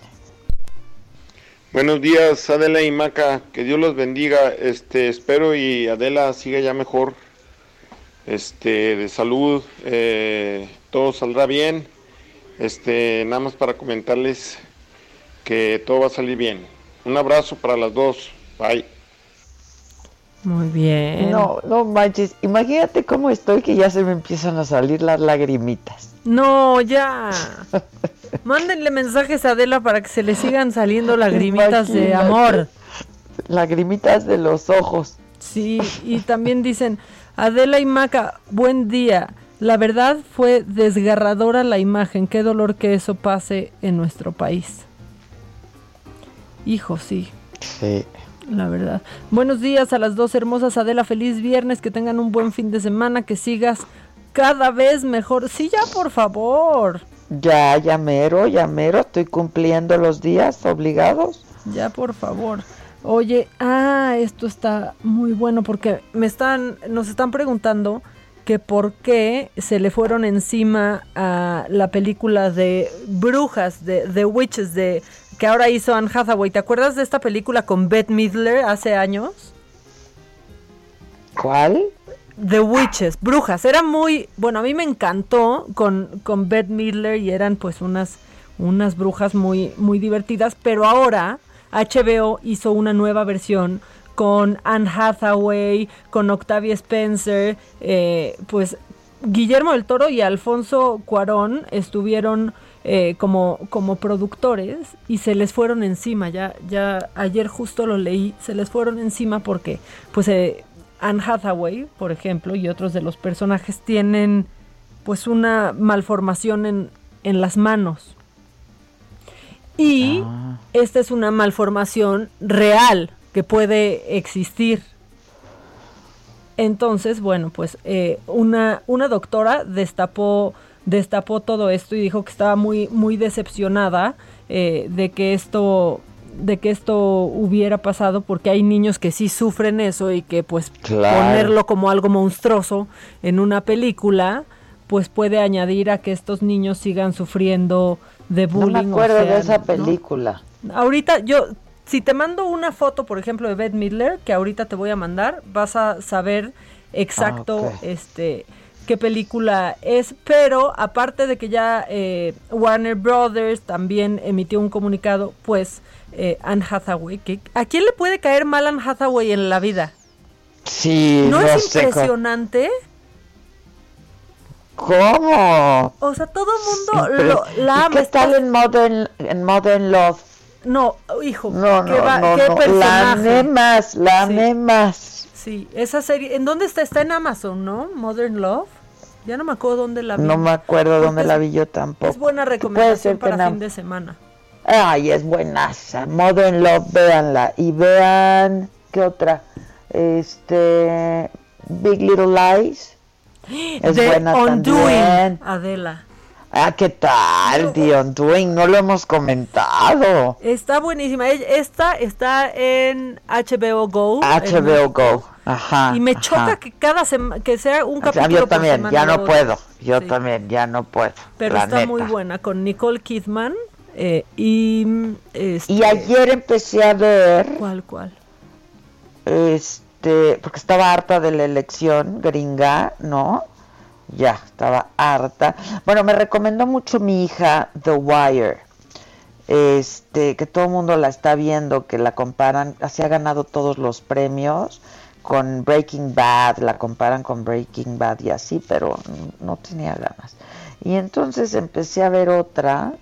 Buenos días, Adela y Maca. Que Dios los bendiga. Este, espero y Adela siga ya mejor. Este, de salud. Eh, todo saldrá bien este, nada más para comentarles que todo va a salir bien. Un abrazo para las dos. Bye. Muy bien. No, no manches. Imagínate cómo estoy que ya se me empiezan a salir las lagrimitas. No, ya. Mándenle mensajes a Adela para que se le sigan saliendo lagrimitas de amor. Lagrimitas de los ojos. Sí, y también dicen, Adela y Maca, buen día. La verdad fue desgarradora la imagen. Qué dolor que eso pase en nuestro país. Hijo, sí. Sí. La verdad. Buenos días a las dos hermosas Adela. Feliz viernes. Que tengan un buen fin de semana. Que sigas cada vez mejor. Sí, ya, por favor. Ya, ya mero, ya mero. Estoy cumpliendo los días obligados. Ya, por favor. Oye, ah, esto está muy bueno porque me están, nos están preguntando que por qué se le fueron encima a la película de Brujas, de The Witches, de que ahora hizo Anne Hathaway. ¿Te acuerdas de esta película con Bette Midler hace años? ¿Cuál? The Witches, Brujas. Era muy, bueno, a mí me encantó con, con Bette Midler y eran pues unas, unas brujas muy, muy divertidas, pero ahora HBO hizo una nueva versión con Anne Hathaway, con Octavia Spencer, eh, pues Guillermo del Toro y Alfonso Cuarón estuvieron eh, como, como productores y se les fueron encima. Ya, ya ayer justo lo leí, se les fueron encima porque pues eh, Anne Hathaway, por ejemplo, y otros de los personajes tienen pues una malformación en, en las manos. Y Ah. esta es una malformación real que puede existir. Entonces, bueno, pues eh, una, una doctora destapó, destapó todo esto y dijo que estaba muy, muy decepcionada eh, de que esto de que esto hubiera pasado porque hay niños que sí sufren eso y que pues Claro. ponerlo como algo monstruoso en una película pues puede añadir a que estos niños sigan sufriendo de No bullying. me o acuerdo sea, de esa ¿no? película. Ahorita yo, si te mando una foto, por ejemplo, de Beth Midler, que ahorita te voy a mandar, vas a saber exacto Ah, este qué película es, pero aparte de que ya eh, Warner Brothers también emitió un comunicado, pues eh, Anne Hathaway, que, ¿a quién le puede caer mal Anne Hathaway en la vida? Sí, ¿No, no, es impresionante? ¿Cómo? O sea, todo el mundo lo- la ¿Y ama. qué tal en Modern, en Modern Love? No, hijo, No, qué, no, va- no, qué no, la personaje. amé más, la amé más. Sí, esa serie, ¿en dónde está? Está en Amazon, ¿no? Modern Love. Ya no me acuerdo dónde la vi. No me acuerdo Porque dónde es- la vi yo tampoco. Es buena recomendación para fin de semana. Ay, es buenaza. Modern Love, véanla. Y vean, ¿qué otra? Este, Big Little Lies. Es The buena Undoing, también. Adela. Ah, ¿qué tal, The Undoing? No lo hemos comentado. Está buenísima. Esta está en HBO Go. HBO. Go. Ajá. Y me ajá. choca que cada sema- que sea un O sea, capítulo yo por también, semana ya no puedo. Yo Sí. también, ya no puedo. Pero la está muy buena con Nicole Kidman eh, y este, Y ayer empecé a ver, ¿Cuál, cuál? este, porque estaba harta de la elección gringa, ¿no? Ya, estaba harta. Bueno, me recomendó mucho mi hija The Wire. Este, que todo el mundo la está viendo, que la comparan, así ha ganado todos los premios con Breaking Bad, la comparan con Breaking Bad y así, pero no tenía ganas. Y entonces empecé a ver otra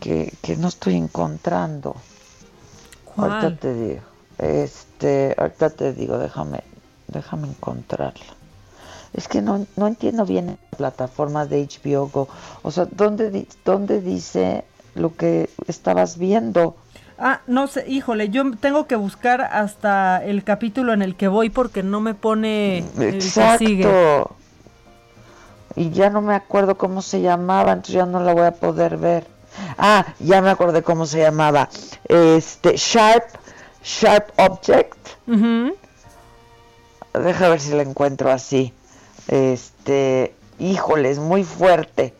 que, que no estoy encontrando. ¿Cuál? Ahorita te digo. Este, ahorita te digo, déjame, déjame encontrarla. Es que no, no entiendo bien la plataforma de HBO Go. O sea, ¿dónde, dónde dice lo que estabas viendo? Ah, no sé, híjole, yo tengo que buscar hasta el capítulo en el que voy porque no me pone el que sigue. Exacto. Y ya no me acuerdo cómo se llamaba, entonces ya no la voy a poder ver. Ah, ya me acordé cómo se llamaba. Este, Sharp, Sharp Object. Ujú. Deja ver si la encuentro así. Este, híjole, es muy fuerte.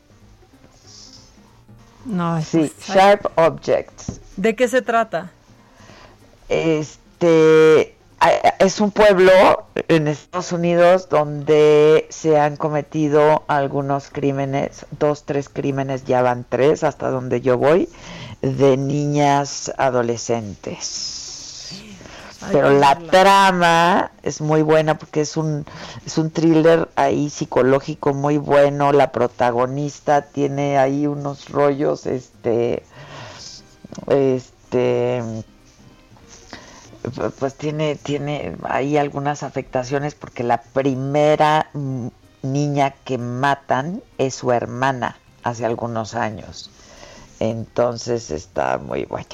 No, es- Sí, Sharp Objects. ¿De qué se trata? Este es un pueblo en Estados Unidos donde se han cometido algunos crímenes, dos, tres crímenes, ya van tres hasta donde yo voy, de niñas adolescentes. Pero la trama es muy buena porque es un es un thriller ahí psicológico muy bueno. La protagonista tiene ahí unos rollos, este, este, pu- pues tiene tiene ahí algunas afectaciones porque la primera niña que matan es su hermana hace algunos años. Entonces está muy buena.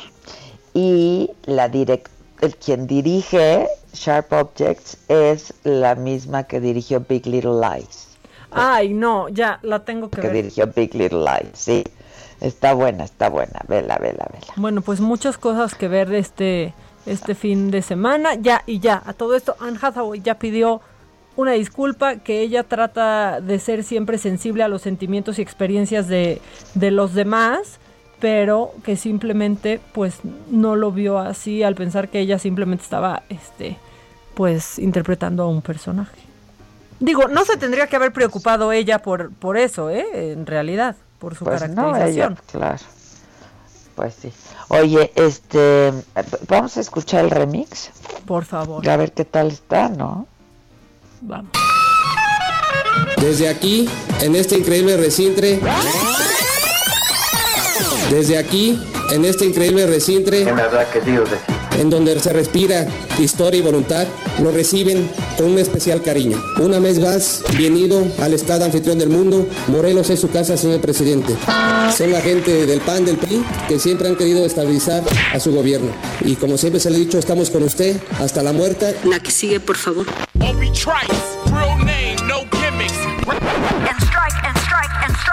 Y la direct el quien dirige Sharp Objects es la misma que dirigió Big Little Lies. Ay, no, ya, la tengo que Que ver. dirigió Big Little Lies, sí. Está buena, está buena. Vela, vela, vela. Bueno, pues muchas cosas que ver este, este fin de semana. Ya, y ya, a todo esto, Anne Hathaway ya pidió una disculpa, que ella trata de ser siempre sensible a los sentimientos y experiencias de, de los demás, pero que simplemente pues no lo vio así al pensar que ella simplemente estaba, este, pues interpretando a un personaje. Digo, no se tendría que haber preocupado ella por, por eso, ¿eh? En realidad, por su Pues no, caracterización. ella, claro. Pues sí. Oye, este, vamos a escuchar el remix. Por favor. A ver qué tal está, ¿no? Vamos. Desde aquí, en este increíble recintre, Desde aquí, en este increíble recintre, en donde se respira historia y voluntad, lo reciben con un especial cariño. Una vez más, bienvenido al Estado anfitrión del mundo. Morelos es su casa, señor presidente. Son la gente del PAN, del PRI, que siempre han querido estabilizar a su gobierno. Y como siempre se le ha dicho, estamos con usted hasta la muerte. La que sigue, por favor.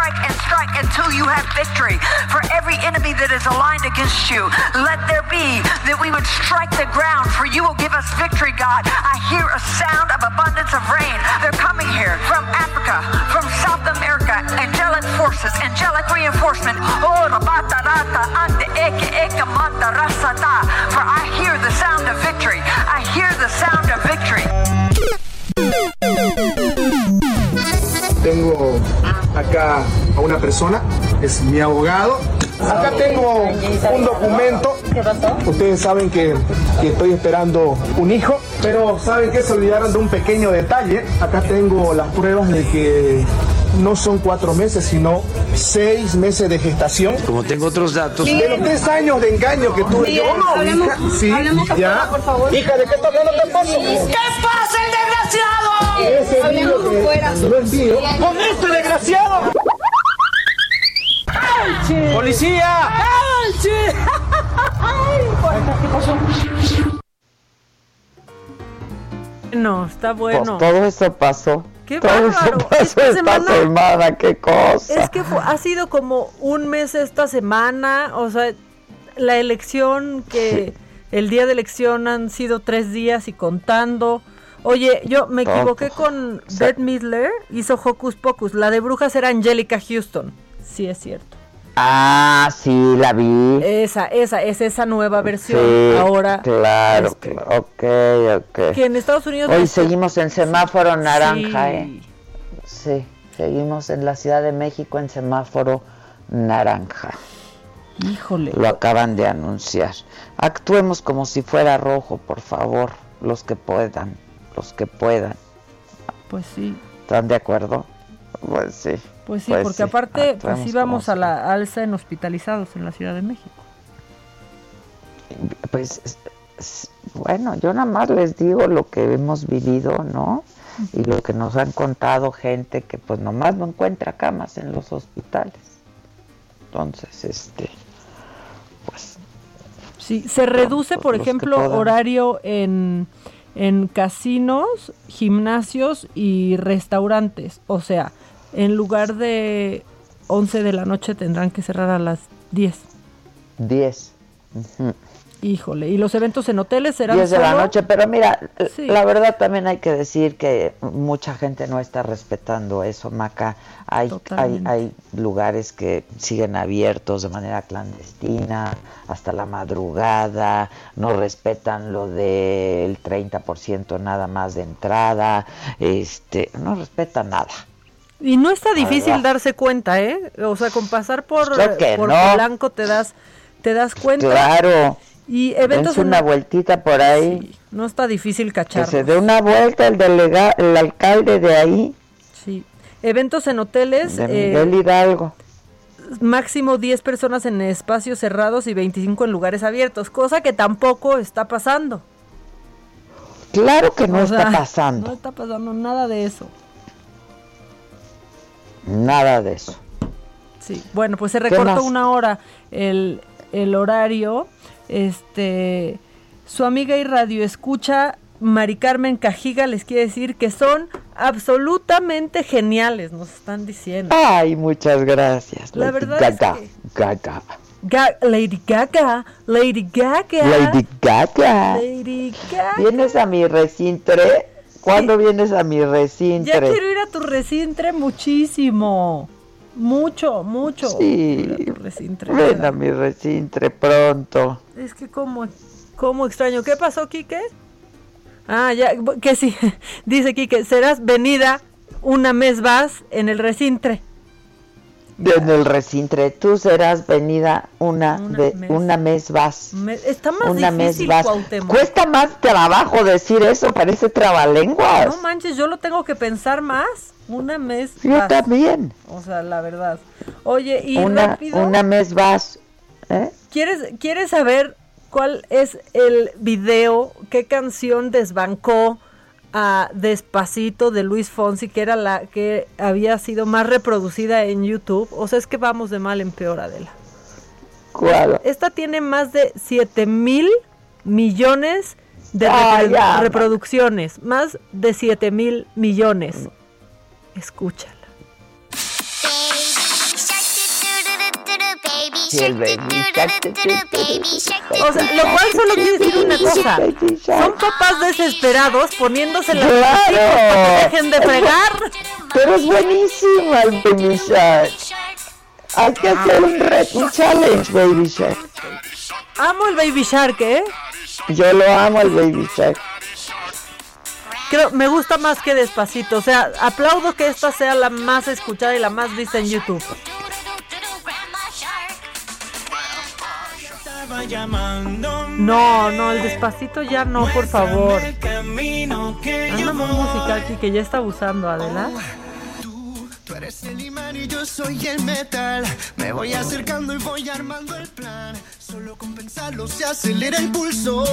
Strike and strike until you have victory. For every enemy that is aligned against you, let there be that we would strike the ground, for you will give us victory, God. I hear a sound of abundance of rain. They're coming here from Africa, from South America, angelic forces, angelic reinforcement. Oh, For I hear the sound of victory. I hear the sound of victory. Tengo acá a una persona, es mi abogado. Acá tengo un documento. Ustedes saben que, que estoy esperando un hijo, pero saben que se olvidaron de un pequeño detalle. Acá tengo las pruebas de que no son cuatro meses, sino seis meses de gestación. Como tengo otros datos. De los tres años de engaño que tuve Bien, yo, no, hija, sí, ya. por favor. Hija, ¿de qué está hablando? ¿Qué pasa? ¿Qué pasa, el desgraciado? Ese Hablemos niño que afuera. lo envío. ¡Con este desgraciado! ¡Policía! ¿Qué pasó? No, está bueno. Pues todo eso pasó. Qué todo bárbaro. Esta semana- semana, qué cosa. Es que ha sido como un mes esta semana, o sea, la elección que el día de elección han sido tres días y contando. Oye, yo me equivoqué con Beth Midler, hizo Hocus Pocus. La de brujas era Angelica Houston. Sí, es cierto. Ah, sí, la vi. Esa, esa, es esa nueva versión. Sí, Ahora, Claro, este, claro, ok, ok. que en Estados Unidos... Hoy seguimos en semáforo naranja, Sí. ¿eh? Sí, seguimos en la Ciudad de México en semáforo naranja. Híjole. Lo acaban de anunciar. Actuemos como si fuera rojo, por favor, los que puedan, los que puedan. Pues sí. ¿Están de acuerdo? Pues sí. Pues sí, porque sí, aparte, pues actuemos íbamos a la alza en hospitalizados en la Ciudad de México. Pues es- es- bueno, yo nada más les digo lo que hemos vivido, ¿no? Y lo que nos han contado gente que pues nomás no encuentra camas en los hospitales. Entonces, este, Sí, se reduce, por ejemplo, horario en, en casinos, gimnasios y restaurantes. O sea, en lugar de 11 de la noche tendrán que cerrar a las 10. 10. Ujú. Híjole, y los eventos en hoteles serán 10 de la noche, pero mira, Sí. la verdad también hay que decir que mucha gente no está respetando eso, Maca. Hay, hay, hay lugares que siguen abiertos de manera clandestina, hasta la madrugada, no respetan lo del 30% nada más de entrada, este, no respetan nada. Y no está difícil verdad. darse cuenta, ¿eh? O sea, con pasar por, por no. Polanco te das, te das cuenta. Claro. Y eventos Dense en- una vueltita por ahí. No está difícil Que cachar. se dé una vuelta el delega, el alcalde de ahí, Sí. Eventos en hoteles. de eh, Miguel Hidalgo. máximo 10 personas en espacios cerrados y 25 en lugares abiertos, cosa que tampoco está pasando. Claro que no O está pasando. No está pasando nada de eso. Nada de eso. Sí. Bueno, pues se ¿Qué recortó una hora el, el horario. Este, su amiga y radio escucha Mari Carmen Cajiga les quiere decir que son absolutamente geniales, nos están diciendo. Ay, muchas gracias. La Lady verdad es Gaga, que- Gaga. Ga- Lady Gaga, Lady Gaga. Lady Gaga. Lady Gaga. ¿Vienes a mi recintre? ¿Cuándo vienes a mi recintre? Ya quiero ir a tu recintre muchísimo. Mucho, mucho. Sí. A tu recintre. Ven a mi recintre pronto. Es que como, como extraño. ¿Qué pasó, Quique? Ah, ya, que sí. Dice Quique, serás venida una mes más en el recintre. En el recintre. Tú serás venida una, ve- mes. una mes vas. Me- está más una mes difícil, vas. Cuesta más trabajo decir eso, parece trabalenguas. No manches, yo lo tengo que pensar más. Una mes. Yo vas. también. O sea, la verdad. Oye, y Una, rápido. una mes vas. ¿eh? ¿Quieres, ¿Quieres saber cuál es el video, qué canción desbancó a Despacito de Luis Fonsi, que era la que había sido más reproducida en YouTube? O sea, es que vamos de mal en peor, Adela. ¿Cuál? Esta tiene más de 7 mil millones de Ah, repro- ya. reproducciones. Más de 7 mil millones. Escúchala. El baby shark. O sea, lo cual solo quiere decir una cosa. Son papás desesperados poniéndose las Claro. para que dejen de fregar. Pero es buenísima el Baby Shark. Hay que hacer un challenge, Baby Shark. Amo el Baby Shark, ¿eh? Yo lo amo el Baby Shark. Creo, me gusta más que Despacito. O sea, aplaudo que esta sea la más escuchada y la más vista en YouTube. No, no, el Despacito ya no, por favor. Anda muy musical aquí que ya está abusando, Adela. Tú eres el imán y yo soy el metal. Me voy acercando y voy armando el plan. Solo con pensarlo se acelera el pulso.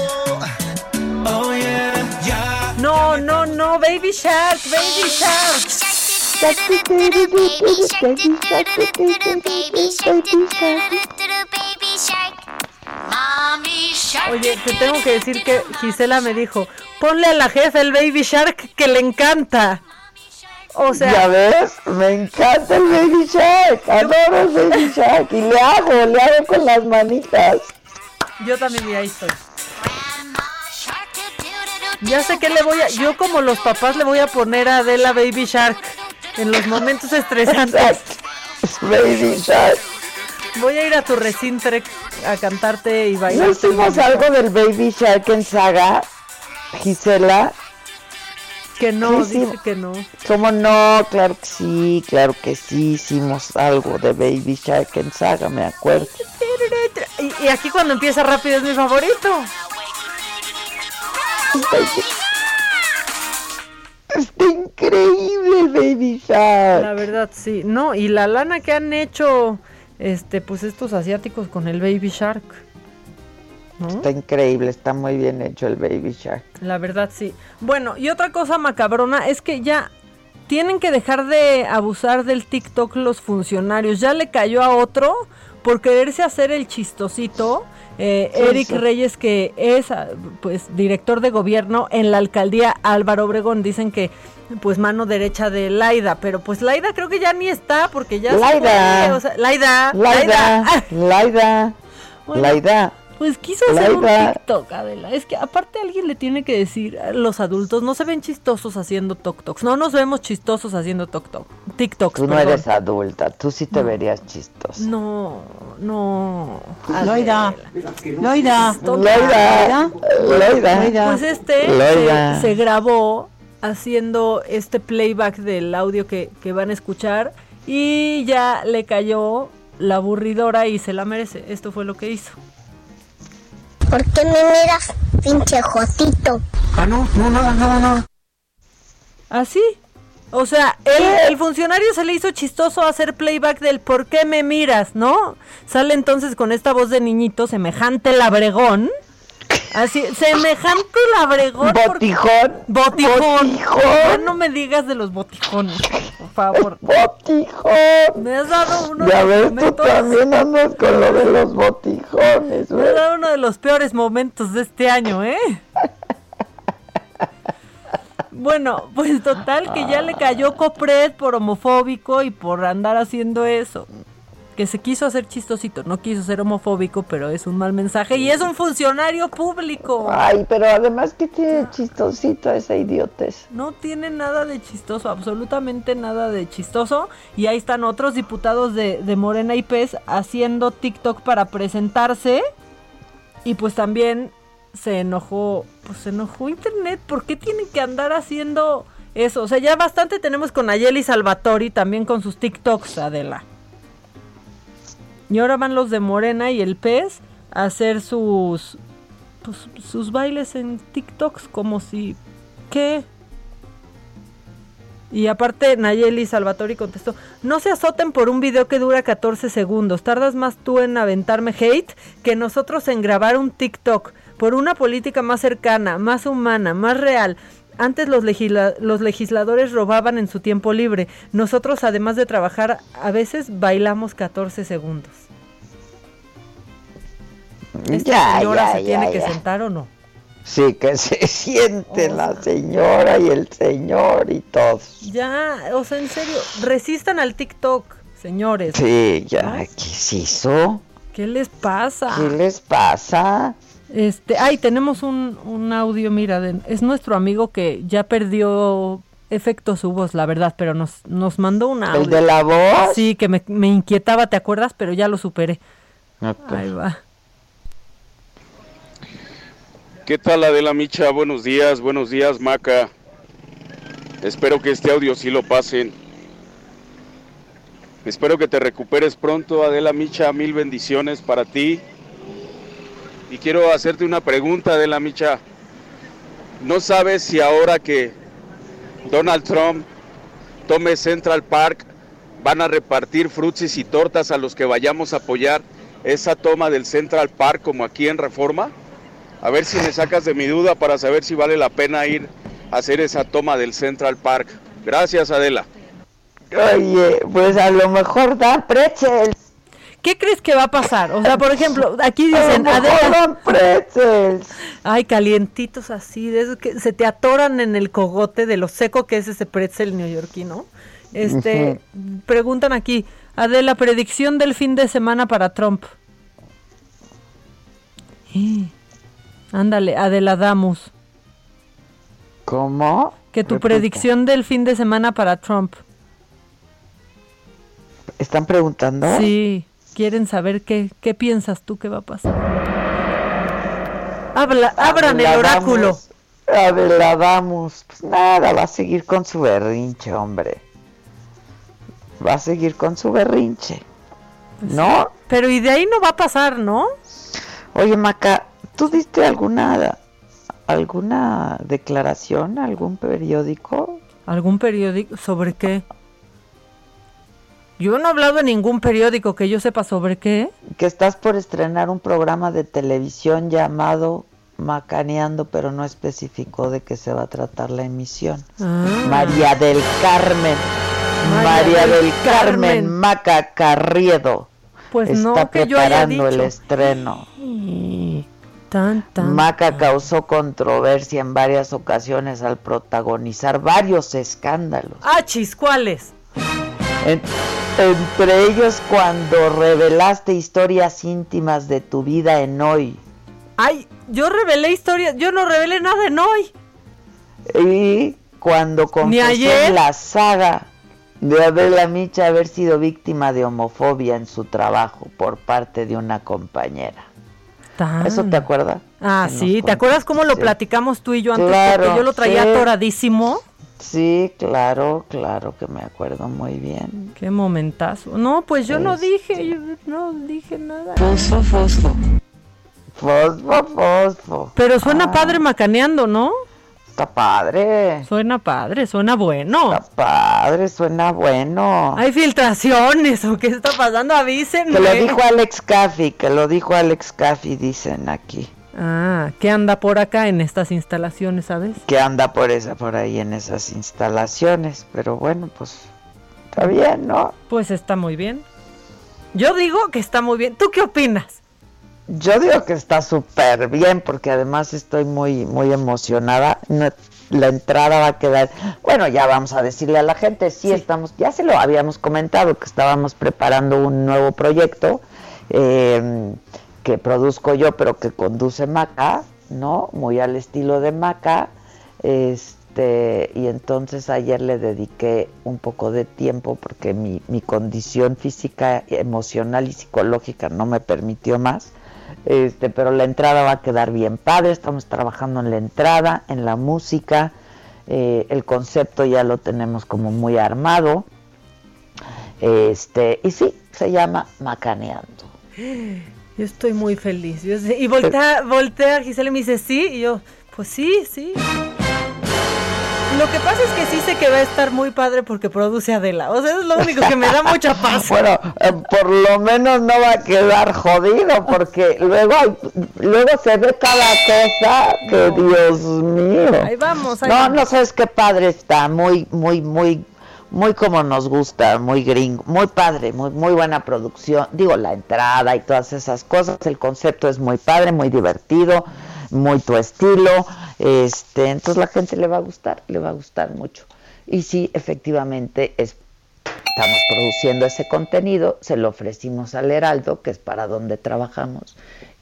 Oh yeah, ya. No, no, no, Baby Shark, Baby Shark. Oye, te tengo que decir que Gisela me dijo, ponle a la jefa el Baby Shark que le encanta. O sea, ¿Ya ves? Me encanta el Baby Shark. Adoro el Baby Shark. Y le hago, le hago con las manitas. yo también y ahí estoy. Ya sé que le voy a, yo como los papás le voy a poner a Adela Baby Shark en los momentos estresantes. Baby Shark. Voy a ir a tu recintre a cantarte y ¿No bailar. hicimos algo del Baby Shark en Saga, Gisela? Que no, Sí, sí. dice que no. ¿Cómo no? Claro que sí, claro que sí hicimos algo de Baby Shark en Saga, me acuerdo. Y, y aquí cuando empieza rápido es mi favorito. Está increíble Baby Shark. La verdad, sí. No, y la lana que han hecho este pues estos asiáticos con el Baby Shark. ¿No? Está increíble, está muy bien hecho el Baby Shark. La verdad, sí. Bueno, y otra cosa macabrona es que ya tienen que dejar de abusar del TikTok los funcionarios. Ya le cayó a otro por quererse hacer el chistosito. Eh, Sí, Eric sí. Reyes, que es ah, pues director de gobierno en la alcaldía Álvaro Obregón, dicen que pues mano derecha de Laida, pero pues Laida creo que ya ni está porque ya se Laida. fue, o sea, Laida, Laida, Laida, Bueno. Laida. Pues quiso hacer un. TikTok, Adela. Es que aparte alguien le tiene que decir, a los adultos no se ven chistosos haciendo TikToks. No nos vemos chistosos haciendo TikTok. TikToks, Tú no perdón. eres adulta, tú sí te verías chistoso. No, no. Loida. Loida. Loida. Loida. Pues este Loida. se, se grabó haciendo este playback del audio que, que van a escuchar y ya le cayó la aburridora y se la merece. Esto fue lo que hizo. ¿Por qué me miras, pinche jotito? Ah, no, no, nada, nada, nada. Así. O sea, el, el funcionario se le hizo chistoso hacer playback del ¿por qué me miras? ¿No? Sale entonces con esta voz de niñito, semejante labregón. Así, semejante labregón. porque- Botijón. Botijón. Botijón. Ya no me digas de los botijones, por favor. Botijón. Me has dado uno Ya de ves, los tú momentos. también andas con lo de los botijones, Me has dado uno de los peores momentos de este año, ¿eh? Bueno, pues total que ya le cayó Copred por homofóbico y por andar haciendo eso. Que se quiso hacer chistosito, no quiso ser homofóbico, pero es un mal mensaje y es un funcionario público. Ay, pero además que tiene chistosito esa idiotez. No tiene nada de chistoso, absolutamente nada de chistoso. Y ahí están otros diputados de, de Morena y PES haciendo TikTok para presentarse. Y pues también se enojó, pues se enojó Internet. ¿Por qué tienen que andar haciendo eso? O sea, ya bastante tenemos con Ayeli Salvatori también con sus TikToks, Adela. Y ahora van los de Morena y el pez a hacer sus pues, sus bailes en TikToks como si ¿qué? Y aparte Nayeli Salvatori contestó, no se azoten por un video que dura 14 segundos, tardas más tú en aventarme hate que nosotros en grabar un TikTok, por una política más cercana, más humana, más real. Antes los, legisla- los legisladores robaban en su tiempo libre, nosotros además de trabajar a veces bailamos 14 segundos. ¿Esta Ya, señora ya, se ya, tiene que sentar o no? Sí, que se siente la señora y el señor y todos. Ya, o sea, en serio, resistan al TikTok, señores. Sí, ya, ¿qué se hizo? ¿Qué les pasa? ¿Qué les pasa? Este, ay, tenemos un, un audio, mira, de- es nuestro amigo que ya perdió efecto su voz, la verdad, pero nos, nos mandó un audio. ¿El de la voz? Sí, que me, me inquietaba, ¿te acuerdas? Pero ya lo superé. Ok. Ahí va. ¿Qué tal Adela Micha? Buenos días, buenos días Maca. Espero que este audio sí lo pasen. Espero que te recuperes pronto Adela Micha, mil bendiciones para ti. Y quiero hacerte una pregunta Adela Micha. ¿No sabes si ahora que Donald Trump tome Central Park van a repartir frutsis y tortas a los que vayamos a apoyar esa toma del Central Park como aquí en Reforma? A ver si me sacas de mi duda para saber si vale la pena ir a hacer esa toma del Central Park. Gracias, Adela. Oye, pues a lo mejor dan pretzels. ¿Qué crees que va a pasar? O sea, por ejemplo, aquí A lo dicen, mejor Adela- dan pretzels. Ay, calientitos así, de esos que se te atoran en el cogote de lo seco que es ese pretzel neoyorquino. Este, preguntan aquí, Adela, predicción del fin de semana para Trump. Eh, Ándale, Adela Damus. ¿Cómo? Que tu predicción del fin de semana para Trump. ¿Están preguntando? Sí, quieren saber qué, qué piensas tú que va a pasar. Habla, abran el oráculo. Damus, Adela Damus. Pues nada, va a seguir con su berrinche, hombre. Va a seguir con su berrinche. ¿No? Pero y de ahí no va a pasar, ¿no? Oye, Maca, ¿tú diste alguna alguna declaración a algún periódico? ¿Algún periódico? ¿Sobre qué? Yo no he hablado en ningún periódico que yo sepa sobre qué. Que estás por estrenar un programa de televisión llamado Macaneando, pero no especificó de qué se va a tratar la emisión. Ah. María del Carmen. María María, del del Carmen, Carmen. Maca Carriedo. Pues está no, que yo haya preparando el dicho. estreno. Y Tan, tan. Maca causó controversia en varias ocasiones al protagonizar varios escándalos. Achis, ¿cuáles? En- entre ellos cuando revelaste historias íntimas de tu vida en hoy. Ay, yo revelé historias, yo no revelé nada en hoy. Y cuando confesó la saga de Adela Micha haber sido víctima de homofobia en su trabajo por parte de una compañera. Tan. ¿Eso te acuerdas? Ah, sí, ¿te acuerdas cómo lo sí. platicamos tú y yo antes? Claro, porque yo lo traía sí. atoradísimo. Sí, claro, claro que me acuerdo muy bien. Qué momentazo. No, pues yo no Es- dije, yo no dije nada. Fosfo, fosfo. Fosfo, fosfo. Pero suena Ah, padre macaneando, ¿no? Está padre. Suena padre, suena bueno. Está padre, suena bueno. Hay filtraciones o qué está pasando, avísenme. Que lo dijo Alex Caffey, que lo dijo Alex Caffey, dicen aquí. Ah, ¿qué anda por acá en estas instalaciones, sabes? Que anda por esa, por ahí en esas instalaciones. Pero bueno, pues está bien, ¿no? Pues está muy bien. Yo digo que está muy bien. ¿Tú qué opinas? Yo digo que está súper bien porque además estoy muy muy emocionada. No- la entrada va a quedar, bueno, ya vamos a decirle a la gente, sí, estamos, ya se lo habíamos comentado que estábamos preparando un nuevo proyecto eh, que produzco yo, pero que conduce Maca, ¿no? Muy al estilo de Maca. Este, y entonces ayer le dediqué un poco de tiempo porque mi, mi condición física, emocional y psicológica no me permitió más. Este, pero la entrada va a quedar bien padre, estamos trabajando en la entrada, en la música, eh, el concepto ya lo tenemos como muy armado. Este, y sí, se llama Macaneando. Yo estoy muy feliz. Yo y voltea, voltea Gisela y me dice, sí, y yo, pues sí, sí. Lo que pasa es que sí sé que va a estar muy padre porque produce Adela. O sea, es lo único que me da mucha paz. Bueno, eh, por lo menos no va a quedar jodido porque luego hay- luego se ve cada cosa que Dios mío. Ahí vamos, ahí No, vamos. no sabes qué padre está, muy muy muy muy como nos gusta, muy gringo, muy padre, muy muy buena producción. Digo, la entrada y todas esas cosas, el concepto es muy padre, muy divertido, muy tu estilo. Este, entonces la gente le va a gustar, le va a gustar mucho. Y sí, efectivamente es estamos produciendo ese contenido, se lo ofrecimos al Heraldo, que es para donde trabajamos,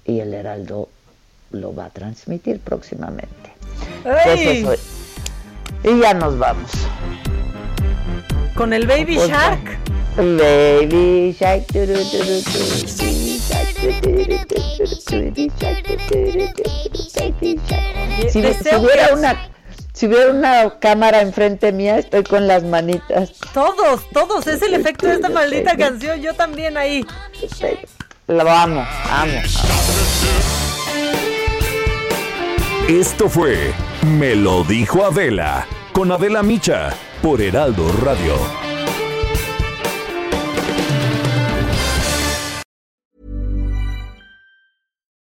y el Heraldo lo va a transmitir próximamente. ¡Ay! Pues eso- y ya nos vamos. Con el Baby Pues, Shark. Baby Shark. turu, turu, turu, Si, si hubiera una si hubiera una cámara enfrente mía, estoy con las manitas. Todos, todos, es el efecto de esta maldita canción. Yo también ahí. Lo amo, amo. Esto fue Me lo dijo Adela con Adela Micha por Heraldo Radio.